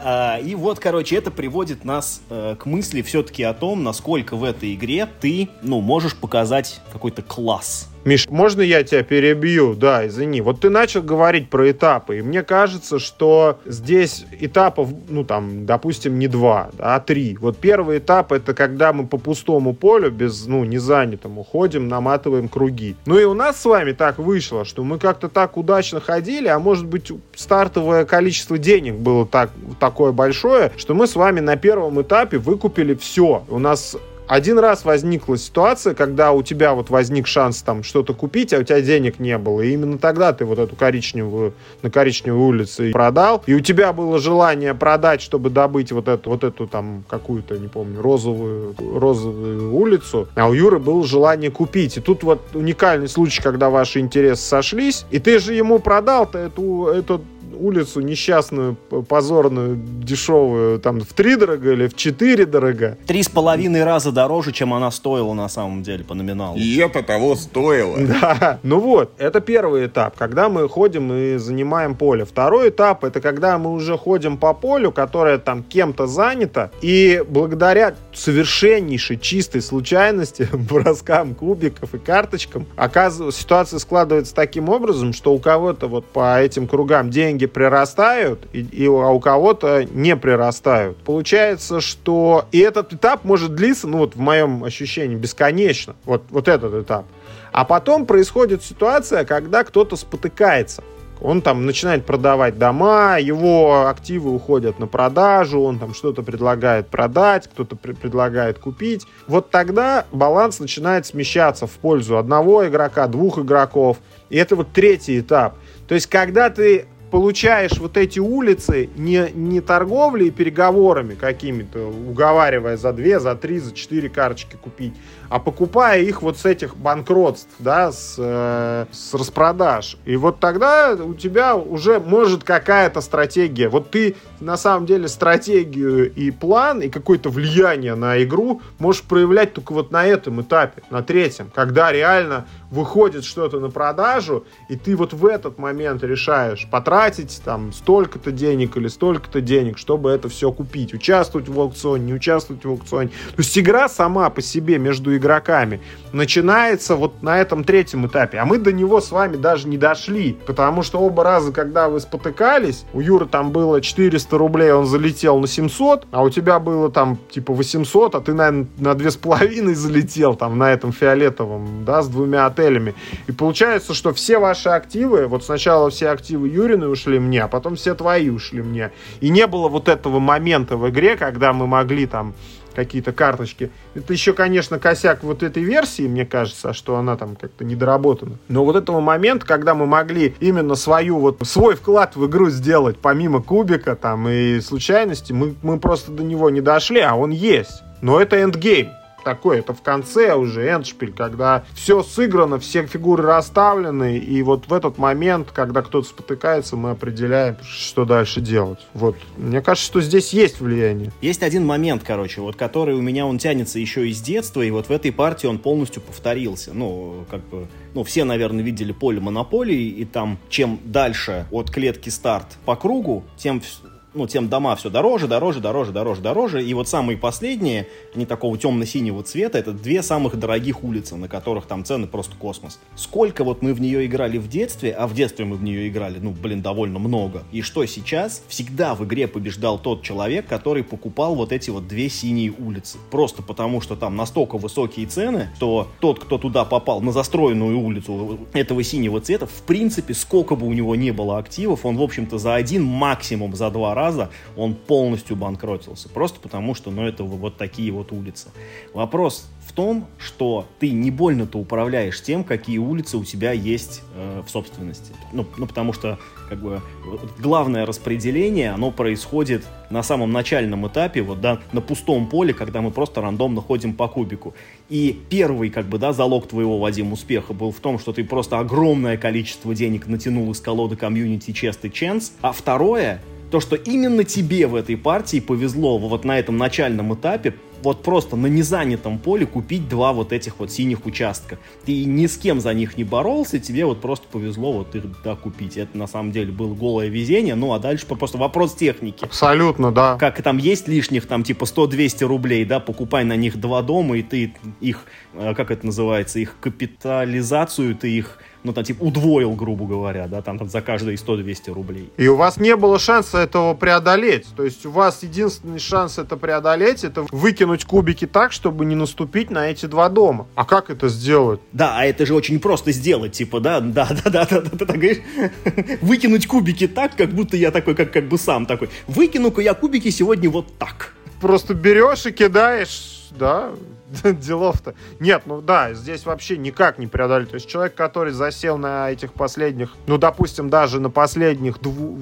А, и вот, короче, это приводит нас э, к мысли все-таки о том, насколько в этой игре ты, ну, можешь показать какой-то класс. Миш, можно я тебя перебью? Да, извини. Вот ты начал говорить про этапы, и мне кажется, что здесь этапов, ну там, допустим, не два, а три. Вот первый этап это когда мы по пустому полю, без, ну, не занятому, ходим, наматываем круги. Ну и у нас с вами так вышло, что мы как-то так удачно ходили, а может быть стартовое количество денег было так, такое большое, что мы с вами на первом этапе выкупили все. У нас один раз возникла ситуация, когда у тебя вот возник шанс там что-то купить, а у тебя денег не было. И именно тогда ты вот эту коричневую, на коричневой улице продал. И у тебя было желание продать, чтобы добыть вот эту, вот эту там какую-то, не помню, розовую, розовую улицу. А у Юры было желание купить. И тут вот уникальный случай, когда ваши интересы сошлись. И ты же ему продал-то эту, эту улицу несчастную, позорную, дешевую, там, в три дорого или в четыре дорого. Три с половиной раза дороже, чем она стоила на самом деле по номиналу. И это того стоило. Да. Ну вот, это первый этап, когда мы ходим и занимаем поле. Второй этап, это когда мы уже ходим по полю, которое там кем-то занято, и благодаря совершеннейшей чистой случайности, броскам кубиков и карточкам, оказывается, ситуация складывается таким образом, что у кого-то вот по этим кругам деньги деньги прирастают, и, и, а у кого-то не прирастают. Получается, что и этот этап может длиться, ну вот в моем ощущении, бесконечно. Вот, вот этот этап. А потом происходит ситуация, когда кто-то спотыкается. Он там начинает продавать дома, его активы уходят на продажу, он там что-то предлагает продать, кто-то при- предлагает купить. Вот тогда баланс начинает смещаться в пользу одного игрока, двух игроков. И это вот третий этап. То есть, когда ты получаешь вот эти улицы не, не торговлей и переговорами какими-то, уговаривая за две, за три, за четыре карточки купить, а покупая их вот с этих банкротств, да, с, э, с распродаж. И вот тогда у тебя уже может какая-то стратегия. Вот ты на самом деле стратегию и план, и какое-то влияние на игру можешь проявлять только вот на этом этапе, на третьем, когда реально выходит что-то на продажу, и ты вот в этот момент решаешь потратить там столько-то денег или столько-то денег, чтобы это все купить. Участвовать в аукционе, не участвовать в аукционе. То есть игра сама по себе между игроками начинается вот на этом третьем этапе. А мы до него с вами даже не дошли. Потому что оба раза, когда вы спотыкались, у Юры там было 400 рублей, он залетел на 700, а у тебя было там типа 800, а ты, наверное, на 2,5 залетел там на этом фиолетовом, да, с двумя отелями. И получается, что все ваши активы, вот сначала все активы Юрины ушли мне, а потом все твои ушли мне. И не было вот этого момента в игре, когда мы могли там какие-то карточки. Это еще, конечно, косяк вот этой версии, мне кажется, что она там как-то недоработана. Но вот этого момента, когда мы могли именно свою вот свой вклад в игру сделать, помимо кубика там и случайности, мы, мы просто до него не дошли, а он есть. Но это эндгейм такой, это в конце уже эндшпиль, когда все сыграно, все фигуры расставлены, и вот в этот момент, когда кто-то спотыкается, мы определяем, что дальше делать. Вот. Мне кажется, что здесь есть влияние. Есть один момент, короче, вот который у меня он тянется еще из детства, и вот в этой партии он полностью повторился. Ну, как бы, ну, все, наверное, видели поле монополии, и там чем дальше от клетки старт по кругу, тем ну, тем дома все дороже, дороже, дороже, дороже, дороже. И вот самые последние, они такого темно-синего цвета, это две самых дорогих улицы, на которых там цены просто космос. Сколько вот мы в нее играли в детстве, а в детстве мы в нее играли, ну, блин, довольно много. И что сейчас? Всегда в игре побеждал тот человек, который покупал вот эти вот две синие улицы. Просто потому, что там настолько высокие цены, что тот, кто туда попал, на застроенную улицу этого синего цвета, в принципе, сколько бы у него не было активов, он, в общем-то, за один, максимум за два раза раза он полностью банкротился. Просто потому, что, ну, это вот такие вот улицы. Вопрос в том, что ты не больно-то управляешь тем, какие улицы у тебя есть э, в собственности. Ну, ну, потому что, как бы, главное распределение, оно происходит на самом начальном этапе, вот, да, на пустом поле, когда мы просто рандомно ходим по кубику. И первый, как бы, да, залог твоего, Вадим, успеха был в том, что ты просто огромное количество денег натянул из колоды комьюнити Chest и Chance, а второе, то, что именно тебе в этой партии повезло вот на этом начальном этапе вот просто на незанятом поле купить два вот этих вот синих участка. Ты ни с кем за них не боролся, тебе вот просто повезло вот их да, купить. Это на самом деле было голое везение, ну а дальше просто вопрос техники. Абсолютно, да. Как там есть лишних там типа 100-200 рублей, да, покупай на них два дома, и ты их, э, как это называется, их капитализацию, ты их ну, там, типа, удвоил, грубо говоря, да, там, там за каждые 100-200 рублей. И у вас не было шанса этого преодолеть. То есть у вас единственный шанс это преодолеть, это выкинуть кубики так, чтобы не наступить на эти два дома. А как это сделать? Да, а это же очень просто сделать, типа, да, да, да, да, да, да, да, говоришь, выкинуть кубики так, как будто я такой, как, как бы сам такой, выкину-ка я кубики сегодня вот так. Просто берешь и кидаешь, да, делов-то. Нет, ну да, здесь вообще никак не преодолеть. То есть человек, который засел на этих последних, ну, допустим, даже на последних дву-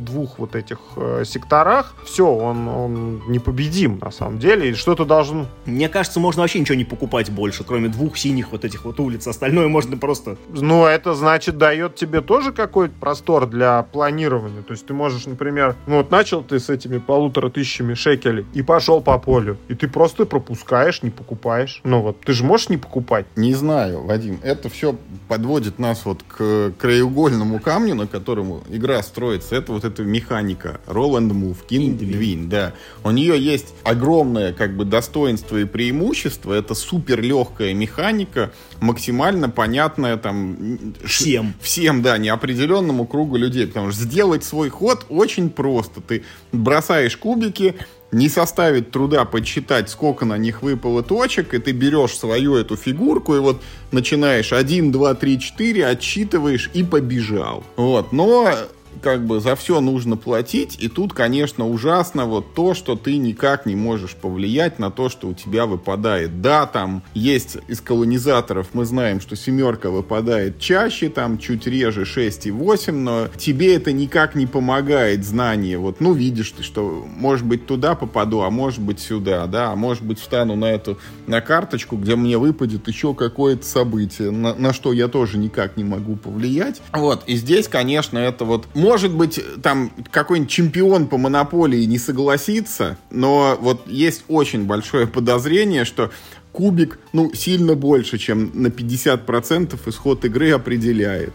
двух вот этих э, секторах, все, он, он непобедим на самом деле. И что-то должен... Мне кажется, можно вообще ничего не покупать больше, кроме двух синих вот этих вот улиц. Остальное можно просто... Ну, это значит дает тебе тоже какой-то простор для планирования. То есть ты можешь, например, ну вот начал ты с этими полутора тысячами шекелей и пошел по полю. И ты просто пропускаешь, не покупаешь покупаешь. Ну вот, ты же можешь не покупать? Не знаю, Вадим. Это все подводит нас вот к краеугольному камню, на котором игра строится. Это вот эта механика. Roll and move, king, win. Да. У нее есть огромное как бы достоинство и преимущество. Это супер легкая механика, максимально понятная там... Всем. Всем, да, неопределенному кругу людей. Потому что сделать свой ход очень просто. Ты бросаешь кубики, не составит труда подсчитать, сколько на них выпало точек, и ты берешь свою эту фигурку и вот начинаешь 1, 2, 3, 4, отсчитываешь и побежал. Вот, но как бы за все нужно платить, и тут, конечно, ужасно вот то, что ты никак не можешь повлиять на то, что у тебя выпадает. Да, там есть из колонизаторов, мы знаем, что семерка выпадает чаще, там чуть реже 6 и 8, но тебе это никак не помогает знание. Вот, ну, видишь ты, что, может быть, туда попаду, а может быть, сюда, да, а может быть, встану на эту, на карточку, где мне выпадет еще какое-то событие, на, на что я тоже никак не могу повлиять. Вот, и здесь, конечно, это вот может быть, там какой-нибудь чемпион по монополии не согласится, но вот есть очень большое подозрение, что кубик, ну, сильно больше, чем на 50% исход игры определяет.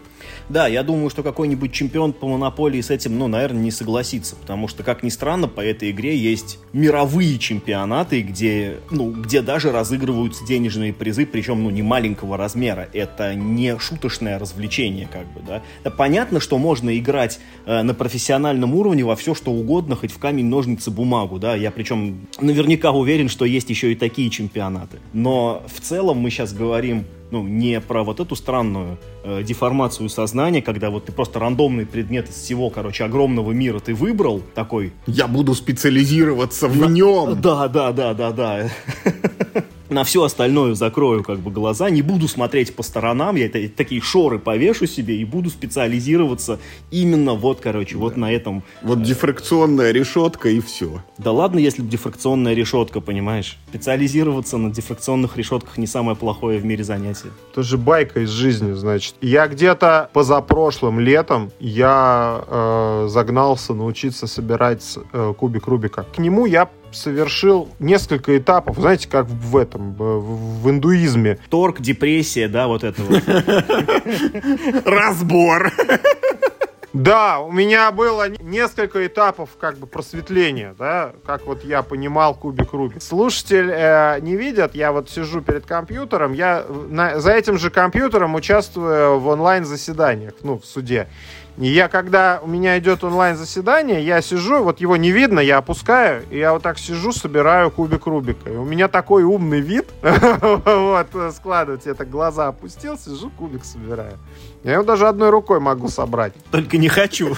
Да, я думаю, что какой-нибудь чемпион по монополии с этим, ну, наверное, не согласится, потому что, как ни странно, по этой игре есть мировые чемпионаты, где, ну, где даже разыгрываются денежные призы, причем, ну, не маленького размера. Это не шуточное развлечение, как бы, да. Понятно, что можно играть э, на профессиональном уровне во все, что угодно, хоть в камень, ножницы, бумагу, да. Я причем наверняка уверен, что есть еще и такие чемпионаты. Но в целом мы сейчас говорим ну, не про вот эту странную э, деформацию сознания, когда вот ты просто рандомный предмет из всего, короче, огромного мира ты выбрал, такой... Я буду специализироваться в нем. Да, да, да, да, да. на все остальное закрою как бы глаза, не буду смотреть по сторонам, я это, такие шоры повешу себе и буду специализироваться именно вот, короче, да. вот на этом. Вот дифракционная решетка и все. Да ладно, если бы дифракционная решетка, понимаешь? Специализироваться на дифракционных решетках не самое плохое в мире занятие. Тоже байка из жизни, значит. Я где-то позапрошлым летом я э, загнался научиться собирать э, кубик Рубика. К нему я совершил несколько этапов, знаете, как в этом, в, в индуизме. Торг, депрессия, да, вот это вот. Разбор. Да, у меня было несколько этапов как бы просветления, да, как вот я понимал кубик Рубик. Слушатель э, не видят, я вот сижу перед компьютером, я на, за этим же компьютером участвую в онлайн-заседаниях, ну, в суде. Я, когда у меня идет онлайн-заседание, я сижу, вот его не видно, я опускаю, и я вот так сижу, собираю кубик Рубика. И у меня такой умный вид, вот, складывать, я так глаза опустил, сижу, кубик собираю. Я его даже одной рукой могу собрать. Только не хочу.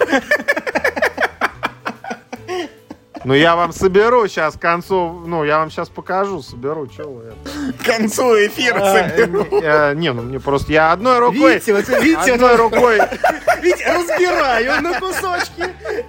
Ну, я вам соберу сейчас к концу, ну, я вам сейчас покажу, соберу, что вы это. К концу эфира а, соберу. Не, не, ну, мне просто, я одной рукой, видите, вот, видите, одной рукой. Видите, разбираю на кусочки.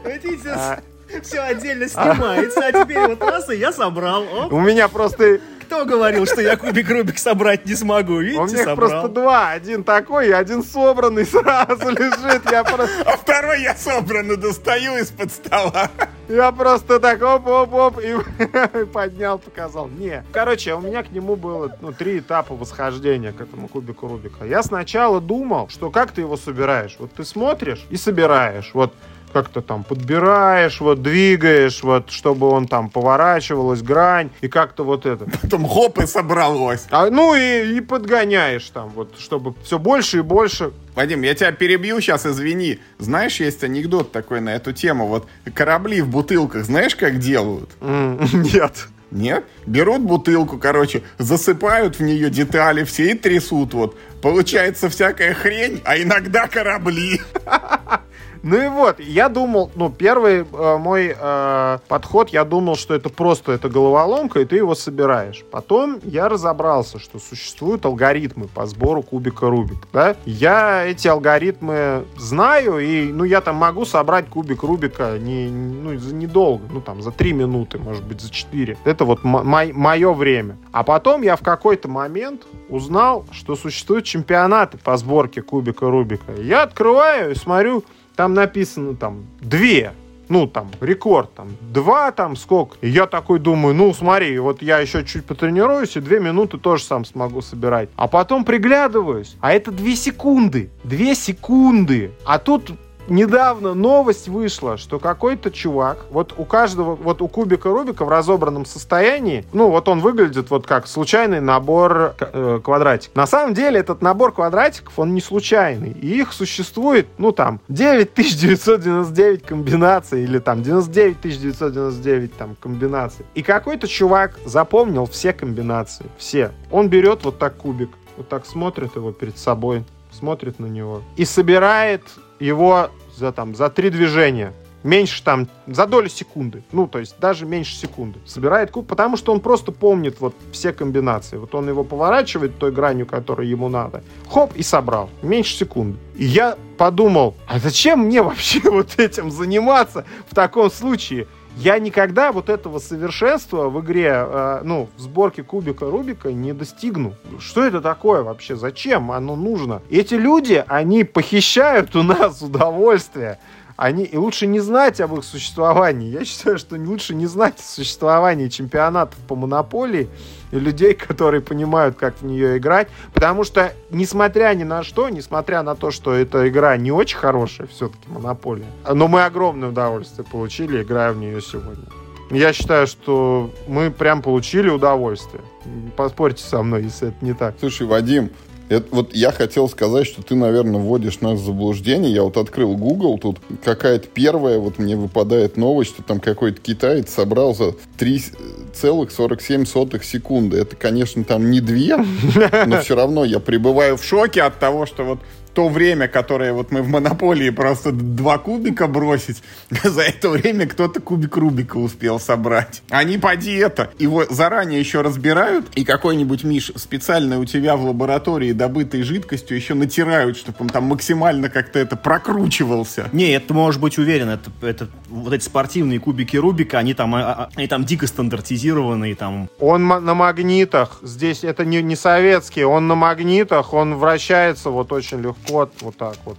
Видите, а. все отдельно снимается, а теперь вот раз, и я собрал. У меня просто кто говорил, что я кубик Рубик собрать не смогу? Видите, У них собрал. просто два. Один такой, и один собранный сразу лежит. Я просто... А второй я собранный достаю из-под стола. Я просто так оп-оп-оп и поднял, показал. Не. Короче, у меня к нему было ну, три этапа восхождения к этому кубику Рубика. Я сначала думал, что как ты его собираешь. Вот ты смотришь и собираешь. Вот как-то там подбираешь, вот двигаешь, вот чтобы он там поворачивалась грань и как-то вот это. Потом хоп и собралось. А, ну и, и подгоняешь там вот, чтобы все больше и больше. Вадим, я тебя перебью сейчас, извини. Знаешь, есть анекдот такой на эту тему. Вот корабли в бутылках, знаешь, как делают? Нет. Нет? Берут бутылку, короче, засыпают в нее детали все и трясут. Вот. Получается всякая хрень, а иногда корабли. Ну и вот, я думал, ну, первый э, мой э, подход, я думал, что это просто это головоломка, и ты его собираешь. Потом я разобрался, что существуют алгоритмы по сбору кубика Рубик, да. Я эти алгоритмы знаю, и, ну, я там могу собрать кубик Рубика не, ну, за недолго, ну, там, за три минуты, может быть, за четыре. Это вот мое время. А потом я в какой-то момент узнал, что существуют чемпионаты по сборке кубика Рубика. Я открываю и смотрю, там написано там две, ну, там, рекорд, там, два, там, сколько. И я такой думаю, ну, смотри, вот я еще чуть потренируюсь, и две минуты тоже сам смогу собирать. А потом приглядываюсь, а это две секунды. Две секунды. А тут недавно новость вышла, что какой-то чувак, вот у каждого, вот у кубика Рубика в разобранном состоянии, ну, вот он выглядит вот как случайный набор э, квадратиков. На самом деле этот набор квадратиков, он не случайный. И их существует, ну, там, 9999 комбинаций или там 99999 там комбинаций. И какой-то чувак запомнил все комбинации, все. Он берет вот так кубик, вот так смотрит его перед собой, смотрит на него и собирает его за, там, за три движения. Меньше там, за долю секунды. Ну, то есть даже меньше секунды. Собирает куб, потому что он просто помнит вот все комбинации. Вот он его поворачивает той гранью, которая ему надо. Хоп, и собрал. Меньше секунды. И я подумал, а зачем мне вообще вот этим заниматься в таком случае? Я никогда вот этого совершенства в игре, э, ну, в сборке кубика Рубика не достигну. Что это такое вообще? Зачем оно нужно? Эти люди, они похищают у нас удовольствие они и лучше не знать об их существовании. Я считаю, что лучше не знать о существовании чемпионатов по монополии и людей, которые понимают, как в нее играть. Потому что, несмотря ни на что, несмотря на то, что эта игра не очень хорошая, все-таки монополия, но мы огромное удовольствие получили, играя в нее сегодня. Я считаю, что мы прям получили удовольствие. Поспорьте со мной, если это не так. Слушай, Вадим, Это, вот я хотел сказать, что ты, наверное, вводишь нас в заблуждение. Я вот открыл Google, тут какая-то первая, вот мне выпадает новость, что там какой-то китаец собрал за 3,47 секунды. Это, конечно, там не две, но все равно я пребываю в шоке от того, что вот то время, которое вот мы в монополии просто два кубика бросить, за это время кто-то кубик Рубика успел собрать. Они поди это, его заранее еще разбирают, и какой-нибудь Миш специально у тебя в лаборатории добытой жидкостью еще натирают, чтобы он там максимально как-то это прокручивался. Не, это можешь быть уверен, это, это вот эти спортивные кубики Рубика, они там, а, а, они там дико стандартизированные там. Он на магнитах, здесь это не, не советский, он на магнитах, он вращается вот очень легко код вот так вот.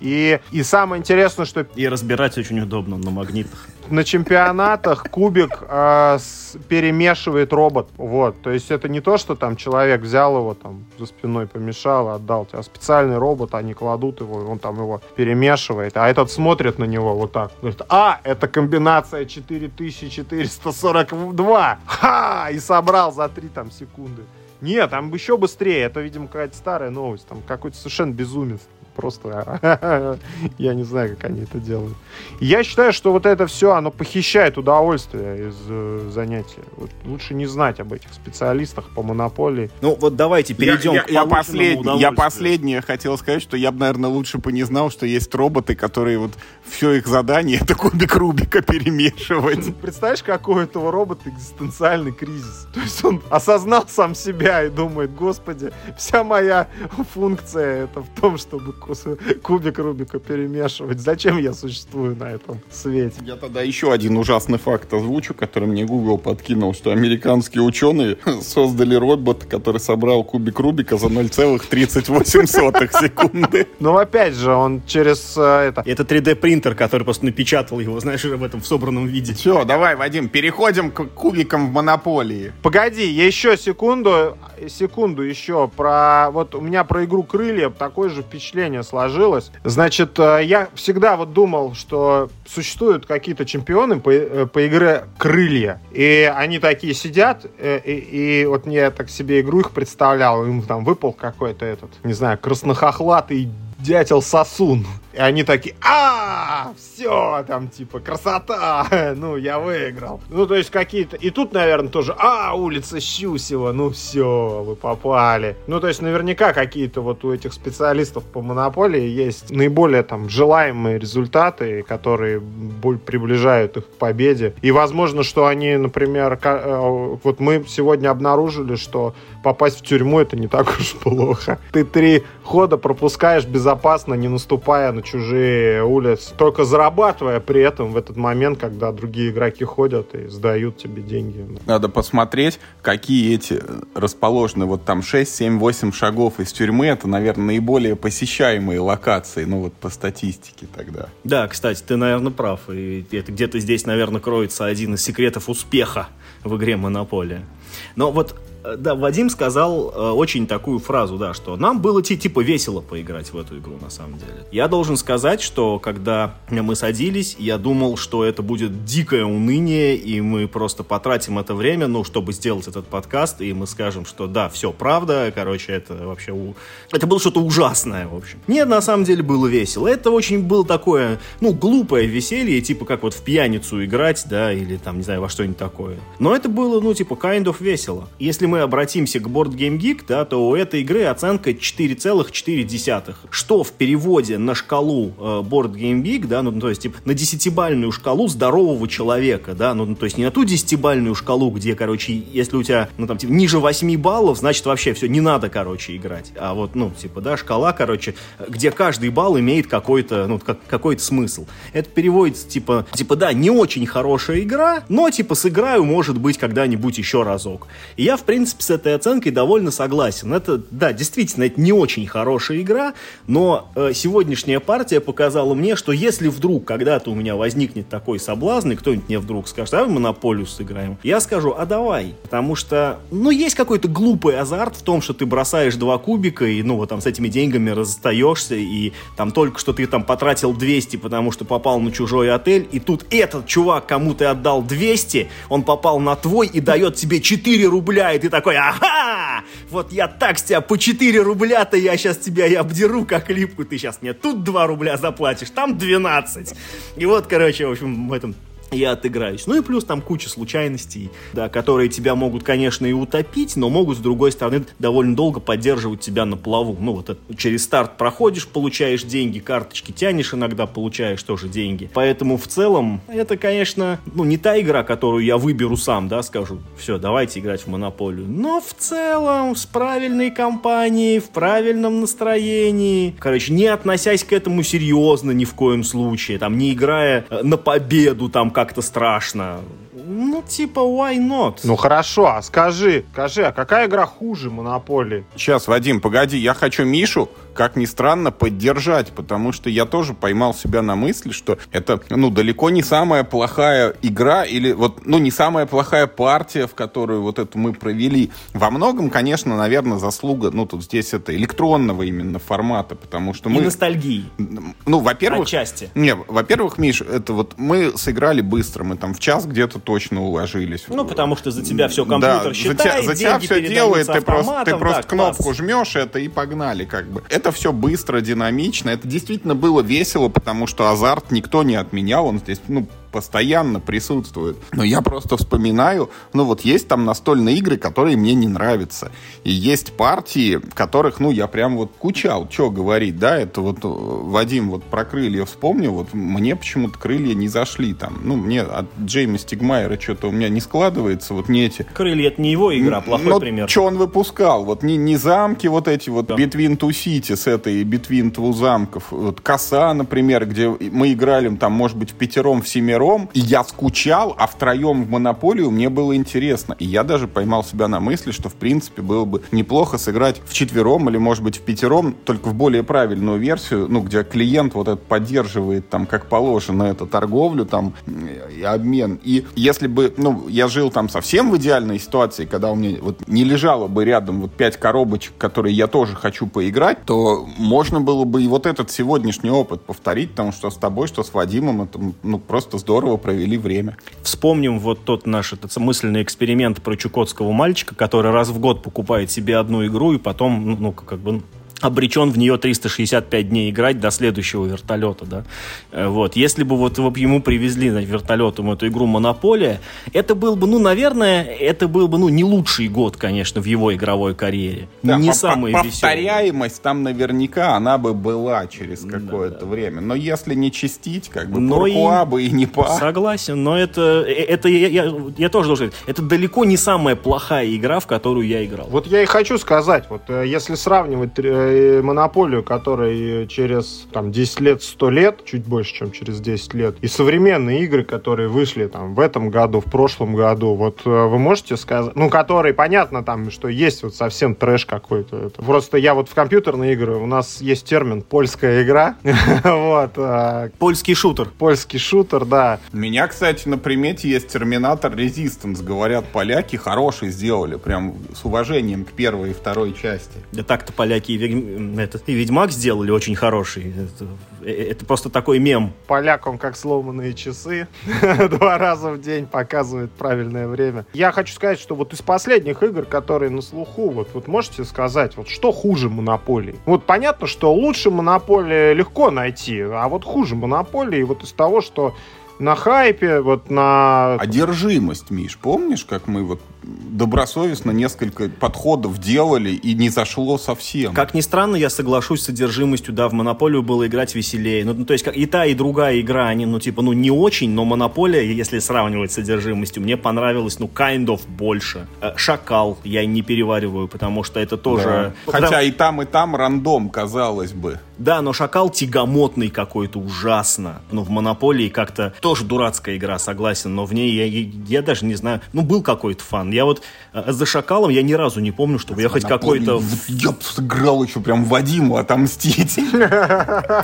И, и самое интересное, что... И разбирать очень удобно на магнитах. На чемпионатах кубик э, с, перемешивает робот. Вот. То есть это не то, что там человек взял его там за спиной, помешал, отдал. А специальный робот, они кладут его, он там его перемешивает. А этот смотрит на него вот так. Говорит, а, это комбинация 4442. Ха! И собрал за 3 там секунды. Нет, там еще быстрее. Это, видимо, какая-то старая новость. Там какой-то совершенно безумец. Просто я не знаю, как они это делают. Я считаю, что вот это все, оно похищает удовольствие из э, занятия. Вот лучше не знать об этих специалистах по монополии. Ну вот давайте перейдем я, к я, я, послед... я последнее хотел сказать, что я бы, наверное, лучше бы не знал, что есть роботы, которые вот все их задание это кубик Рубика перемешивать. Представляешь, какой у этого робота экзистенциальный кризис? То есть он осознал сам себя и думает, господи, вся моя функция это в том, чтобы кубик Рубика перемешивать. Зачем я существую на этом свете? Я тогда еще один ужасный факт озвучу, который мне Google подкинул, что американские ученые создали робот, который собрал кубик Рубика за 0,38 секунды. Ну, опять же, он через э, это... Это 3D-принтер, который просто напечатал его, знаешь, в этом в собранном виде. Все, давай, Вадим, переходим к кубикам в монополии. Погоди, еще секунду, секунду еще про... Вот у меня про игру «Крылья» такое же впечатление впечатление сложилось. Значит, э, я всегда вот думал, что существуют какие-то чемпионы по, э, по игре «Крылья». И они такие сидят, э, и, и вот я так себе игру их представлял, им там выпал какой-то этот, не знаю, краснохохлатый дятел Сосун. И они такие, а, все, там, типа, красота, ну, я выиграл. Ну, то есть какие-то... И тут, наверное, тоже, а, улица Щусева, ну, все, вы попали. Ну, то есть наверняка какие-то вот у этих специалистов по монополии есть наиболее, там, желаемые результаты, которые приближают их к победе. И, возможно, что они, например, э, вот мы сегодня обнаружили, что попасть в тюрьму это не так уж плохо. Ты три хода пропускаешь безопасно, не наступая на чужие улицы, только зарабатывая при этом в этот момент, когда другие игроки ходят и сдают тебе деньги. Надо посмотреть, какие эти расположены, вот там 6, 7, 8 шагов из тюрьмы, это, наверное, наиболее посещаемые локации, ну вот по статистике тогда. Да, кстати, ты, наверное, прав, и это где-то здесь, наверное, кроется один из секретов успеха в игре «Монополия». Но вот Э, да, Вадим сказал э, очень такую фразу, да, что нам было типа весело поиграть в эту игру, на самом деле. Я должен сказать, что когда мы садились, я думал, что это будет дикое уныние, и мы просто потратим это время, ну, чтобы сделать этот подкаст, и мы скажем, что да, все правда, короче, это вообще... У... Это было что-то ужасное, в общем. Нет, на самом деле было весело. Это очень было такое, ну, глупое веселье, типа как вот в пьяницу играть, да, или там, не знаю, во что-нибудь такое. Но это было, ну, типа, kind of весело. Если мы обратимся к Board Game Geek, да, то у этой игры оценка 4,4. Что в переводе на шкалу э, Board Game Geek, да, ну, то есть, типа, на десятибальную шкалу здорового человека, да, ну, то есть, не на ту десятибальную шкалу, где, короче, если у тебя, ну, там, типа, ниже 8 баллов, значит, вообще все, не надо, короче, играть. А вот, ну, типа, да, шкала, короче, где каждый балл имеет какой-то, ну, как, какой-то смысл. Это переводится, типа, типа, да, не очень хорошая игра, но, типа, сыграю, может быть, когда-нибудь еще разок. И я, в принципе, принципе, с этой оценкой довольно согласен. Это, да, действительно, это не очень хорошая игра, но э, сегодняшняя партия показала мне, что если вдруг когда-то у меня возникнет такой соблазн, и кто-нибудь мне вдруг скажет, в Монополию сыграем, я скажу, а давай. Потому что, ну, есть какой-то глупый азарт в том, что ты бросаешь два кубика, и, ну, вот там с этими деньгами расстаешься, и там только что ты там потратил 200, потому что попал на чужой отель, и тут этот чувак, кому ты отдал 200, он попал на твой и дает тебе 4 рубля, и ты ты такой, ага, вот я так с тебя по 4 рубля-то я сейчас тебя и обдеру как липку, ты сейчас мне тут 2 рубля заплатишь, там 12. И вот, короче, в общем, в этом я отыграюсь. Ну и плюс там куча случайностей, да, которые тебя могут, конечно, и утопить, но могут, с другой стороны, довольно долго поддерживать тебя на плаву. Ну вот это, через старт проходишь, получаешь деньги, карточки тянешь иногда, получаешь тоже деньги. Поэтому в целом это, конечно, ну не та игра, которую я выберу сам, да, скажу, все, давайте играть в Монополию. Но в целом с правильной компанией, в правильном настроении. Короче, не относясь к этому серьезно ни в коем случае, там, не играя э, на победу, там, как-то страшно. Ну, типа, why not? Ну хорошо, а скажи, скажи, а какая игра хуже Монополии? Сейчас, Вадим, погоди, я хочу Мишу как ни странно, поддержать, потому что я тоже поймал себя на мысли, что это, ну, далеко не самая плохая игра или вот, ну, не самая плохая партия, в которую вот эту мы провели. Во многом, конечно, наверное, заслуга, ну, тут здесь это электронного именно формата, потому что мы... И ностальгии. Ну, во-первых... Отчасти. Не, во-первых, Миш, это вот мы сыграли быстро, мы там в час где-то точно уложились. Ну, потому что за тебя все компьютер да, считает, за тебя, за тебя все делает, ты просто, ты просто да, кнопку класс. жмешь это и погнали, как бы. Это все быстро, динамично. Это действительно было весело, потому что азарт никто не отменял. Он здесь, ну, постоянно присутствует. Но я просто вспоминаю, ну вот есть там настольные игры, которые мне не нравятся. И есть партии, в которых, ну, я прям вот кучал, что говорить, да, это вот э, Вадим вот про крылья вспомнил, вот мне почему-то крылья не зашли там. Ну, мне от Джейми Стигмайера что-то у меня не складывается, вот не эти. Крылья это не его игра, плохой Но пример. что он выпускал? Вот не, не замки вот эти вот, да. Between Two Cities, это и Between Two замков. Вот Коса, например, где мы играли там, может быть, в пятером, в семером, вчетвером, и я скучал, а втроем в монополию мне было интересно. И я даже поймал себя на мысли, что, в принципе, было бы неплохо сыграть в четвером или, может быть, в пятером, только в более правильную версию, ну, где клиент вот этот поддерживает там, как положено, эту торговлю там и обмен. И если бы, ну, я жил там совсем в идеальной ситуации, когда у меня вот не лежало бы рядом вот пять коробочек, которые я тоже хочу поиграть, то можно было бы и вот этот сегодняшний опыт повторить, потому что с тобой, что с Вадимом, это, ну, просто здорово провели время. Вспомним вот тот наш этот мысленный эксперимент про чукотского мальчика, который раз в год покупает себе одну игру и потом, ну, ну как бы обречен в нее 365 дней играть до следующего вертолета, да. Э, вот. Если бы вот ему привезли на вертолетом эту игру «Монополия», это был бы, ну, наверное, это был бы, ну, не лучший год, конечно, в его игровой карьере. Да, не по самый веселый. Повторяемость там наверняка она бы была через какое-то да, время. Но если не чистить, как бы, но и... бы и не по. Согласен, но это, э, это я, я, я тоже должен сказать, это далеко не самая плохая игра, в которую я играл. Вот я и хочу сказать, вот э, если сравнивать монополию, которой через там, 10 лет, 100 лет, чуть больше, чем через 10 лет, и современные игры, которые вышли там в этом году, в прошлом году, вот э, вы можете сказать, ну, которые, понятно, там, что есть вот совсем трэш какой-то. Это просто я вот в компьютерные игры, у нас есть термин «польская игра». вот. А, Польский шутер. Польский шутер, да. У меня, кстати, на примете есть Терминатор Resistance. Говорят, поляки хороший сделали, прям с уважением к первой и второй части. Да так-то поляки и этот, и Ведьмак сделали очень хороший. Это, э, это просто такой мем. Поляк, он как сломанные часы. Два раза в день показывает правильное время. Я хочу сказать, что вот из последних игр, которые на слуху, вот, вот можете сказать, вот что хуже Монополии? Вот понятно, что лучше Монополии легко найти, а вот хуже Монополии вот из того, что на хайпе, вот на... Одержимость, Миш, помнишь, как мы вот добросовестно несколько подходов делали и не зашло совсем. Как ни странно, я соглашусь с содержимостью, да, в Монополию было играть веселее. Ну, то есть, как и та, и другая игра, они, ну, типа, ну, не очень, но Монополия, если сравнивать с содержимостью, мне понравилось, ну, kind of больше. Э, Шакал я не перевариваю, потому что это тоже... Да. Хотя Потому... и там, и там рандом, казалось бы. Да, но Шакал тягомотный какой-то, ужасно. Ну, в Монополии как-то тоже дурацкая игра, согласен, но в ней я, я, я даже не знаю, ну, был какой-то фан. Я вот э, за Шакалом я ни разу не помню, чтобы я хоть какой-то... Я сыграл еще прям Вадиму отомстить.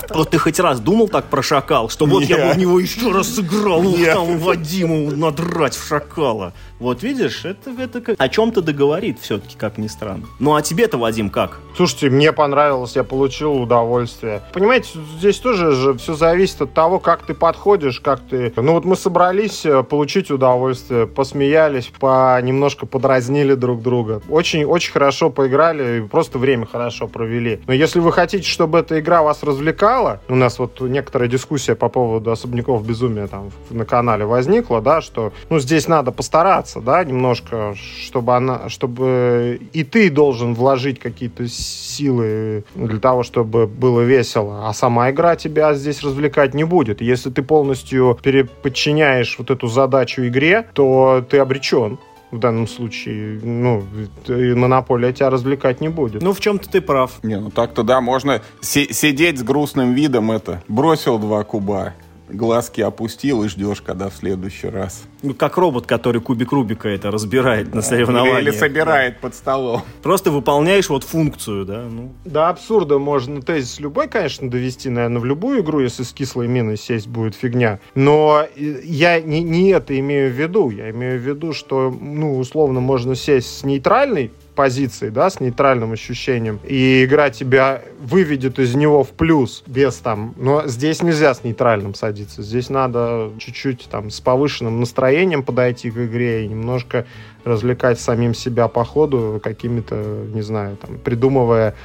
Вот ты хоть раз думал так про Шакал, что вот я бы в него еще раз сыграл, там Вадиму надрать в Шакала. Вот видишь, это, это о чем-то договорит все-таки, как ни странно. Ну а тебе-то, Вадим, как? Слушайте, мне понравилось, я получил удовольствие. Понимаете, здесь тоже же все зависит от того, как ты подходишь, как ты... Ну вот мы собрались э, получить удовольствие, посмеялись, по немножко подразнили друг друга. Очень-очень хорошо поиграли, просто время хорошо провели. Но если вы хотите, чтобы эта игра вас развлекала, у нас вот некоторая дискуссия по поводу особняков безумия там на канале возникла, да, что ну здесь надо постараться, да, немножко, чтобы она, чтобы и ты должен вложить какие-то силы для того, чтобы было весело, а сама игра тебя здесь развлекать не будет. Если ты полностью переподчиняешь вот эту задачу игре, то ты обречен в данном случае, ну, монополия тебя развлекать не будет. Ну, в чем-то ты прав. Не, ну так-то да, можно си- сидеть с грустным видом, это, бросил два куба, глазки опустил и ждешь, когда в следующий раз. Ну, как робот, который кубик Рубика это разбирает на соревнованиях. Или, собирает под столом. Просто выполняешь вот функцию, да? Ну. До абсурда можно тезис любой, конечно, довести, наверное, в любую игру, если с кислой миной сесть будет фигня. Но я не, не это имею в виду. Я имею в виду, что, ну, условно, можно сесть с нейтральной позиции, да, с нейтральным ощущением, и игра тебя выведет из него в плюс без там, но здесь нельзя с нейтральным садиться, здесь надо чуть-чуть там с повышенным настроением подойти к игре и немножко развлекать самим себя по ходу какими-то, не знаю, там, придумывая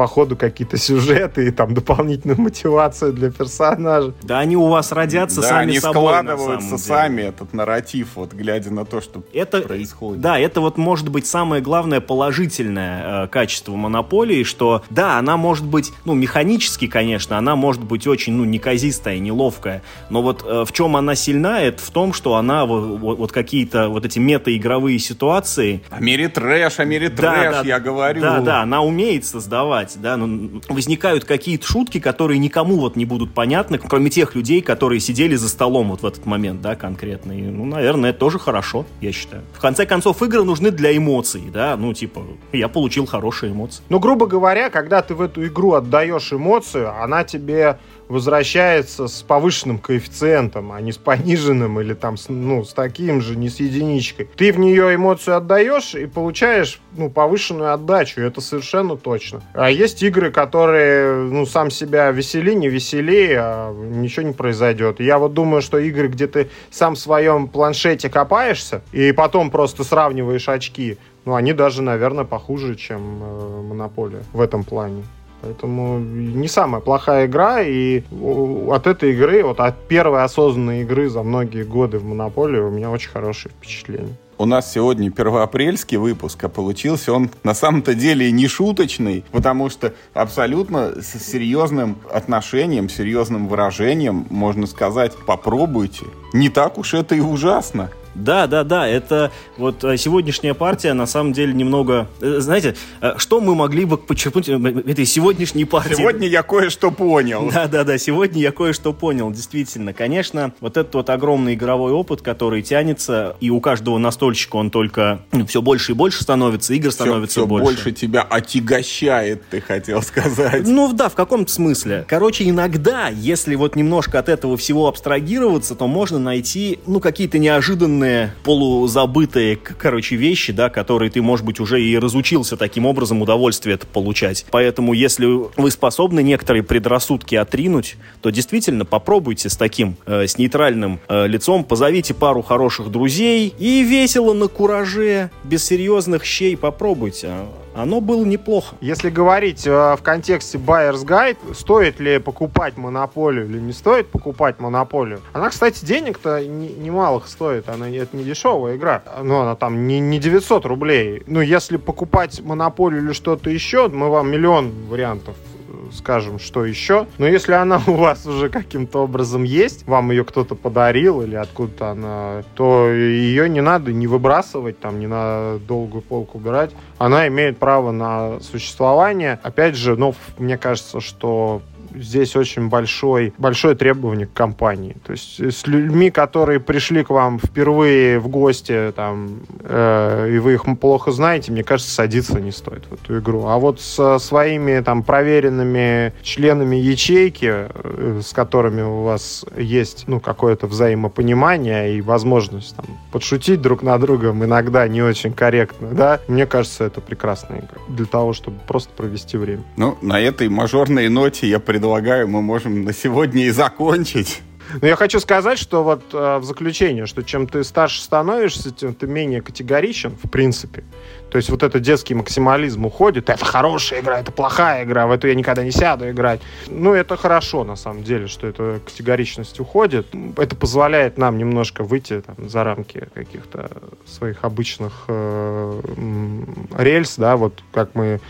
по ходу какие-то сюжеты и там дополнительную мотивацию для персонажа. Да они у вас родятся да, сами они собой, складываются сами, этот нарратив, вот глядя на то, что это, происходит. Да, это вот может быть самое главное положительное э, качество монополии, что да, она может быть, ну, механически, конечно, она может быть очень, ну, неказистая, неловкая, но вот э, в чем она сильна, это в том, что она вот, вот какие-то вот эти мета-игровые ситуации... О мире трэш, о мире да, трэш, да, я говорю. Да, да, она умеет создавать играть, да, ну, возникают какие-то шутки, которые никому вот не будут понятны, кроме тех людей, которые сидели за столом вот в этот момент, да, конкретно. И, ну, наверное, это тоже хорошо, я считаю. В конце концов, игры нужны для эмоций, да, ну, типа, я получил хорошие эмоции. Ну, грубо говоря, когда ты в эту игру отдаешь эмоцию, она тебе возвращается с повышенным коэффициентом, а не с пониженным или там с, ну, с таким же, не с единичкой. Ты в нее эмоцию отдаешь и получаешь ну, повышенную отдачу, это совершенно точно. А есть игры, которые, ну, сам себя весели, не весели, а ничего не произойдет. Я вот думаю, что игры, где ты сам в своем планшете копаешься и потом просто сравниваешь очки, ну, они даже, наверное, похуже, чем э, Монополия в этом плане. Поэтому не самая плохая игра, и от этой игры, вот от первой осознанной игры за многие годы в Монополии у меня очень хорошее впечатление. У нас сегодня первоапрельский выпуск, а получился он на самом-то деле не шуточный, потому что абсолютно с серьезным отношением, серьезным выражением можно сказать «попробуйте». Не так уж это и ужасно. Да, да, да, это вот э, сегодняшняя партия на самом деле немного... Э, знаете, э, что мы могли бы подчеркнуть этой сегодняшней партии? Сегодня я кое-что понял. Да, да, да, сегодня я кое-что понял, действительно. Конечно, вот этот вот огромный игровой опыт, который тянется, и у каждого настольщика он только ну, все больше и больше становится, игр становится все, все больше. больше тебя отягощает, ты хотел сказать. Ну да, в каком-то смысле. Короче, иногда, если вот немножко от этого всего абстрагироваться, то можно найти, ну, какие-то неожиданные неожиданные, полузабытые, короче, вещи, да, которые ты, может быть, уже и разучился таким образом удовольствие это получать. Поэтому, если вы способны некоторые предрассудки отринуть, то действительно попробуйте с таким, э, с нейтральным э, лицом, позовите пару хороших друзей и весело на кураже, без серьезных щей попробуйте оно было неплохо. Если говорить э, в контексте Buyer's Guide, стоит ли покупать монополию или не стоит покупать монополию, она, кстати, денег-то немалых не стоит, она это не дешевая игра, но она там не, не 900 рублей. Ну, если покупать монополию или что-то еще, мы вам миллион вариантов скажем, что еще. Но если она у вас уже каким-то образом есть, вам ее кто-то подарил или откуда-то она, то ее не надо не выбрасывать, там, не на долгую полку убирать. Она имеет право на существование. Опять же, ну, мне кажется, что здесь очень большой, большое требование к компании. То есть с людьми, которые пришли к вам впервые в гости, там, э, и вы их плохо знаете, мне кажется, садиться не стоит в эту игру. А вот со своими там проверенными членами ячейки, э, с которыми у вас есть ну, какое-то взаимопонимание и возможность там, подшутить друг на другом иногда не очень корректно, да, мне кажется, это прекрасная игра для того, чтобы просто провести время. Ну, на этой мажорной ноте я пред предлагаю, мы можем на сегодня и закончить. Но я хочу сказать, что вот э, в заключение, что чем ты старше становишься, тем ты менее категоричен, в принципе. То есть вот этот детский максимализм уходит. Это хорошая игра, это плохая игра, в эту я никогда не сяду играть. Ну, это хорошо, на самом деле, что эта категоричность уходит. Это позволяет нам немножко выйти там, за рамки каких-то своих обычных э, рельс, да, вот как мы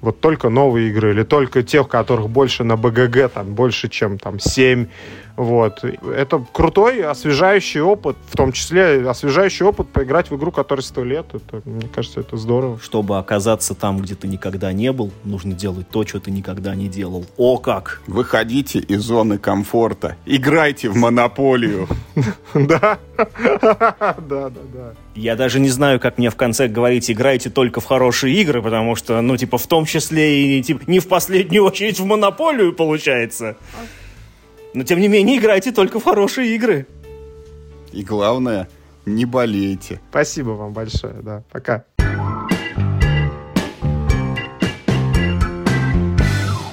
вот только новые игры или только тех, которых больше на БГГ, там, больше, чем там 7. Вот. Это крутой, освежающий опыт, в том числе освежающий опыт поиграть в игру, которой 100 лет. Это, мне кажется, это здорово. Чтобы оказаться там, где ты никогда не был, нужно делать то, что ты никогда не делал. О как! Выходите из зоны комфорта. Играйте в монополию. Да. Да, да, да. Я даже не знаю, как мне в конце говорить, играйте только в хорошие игры, потому что, ну, типа, в том числе и типа, не в последнюю очередь в монополию получается. Но, тем не менее, играйте только в хорошие игры. И главное, не болейте. Спасибо вам большое, да. Пока.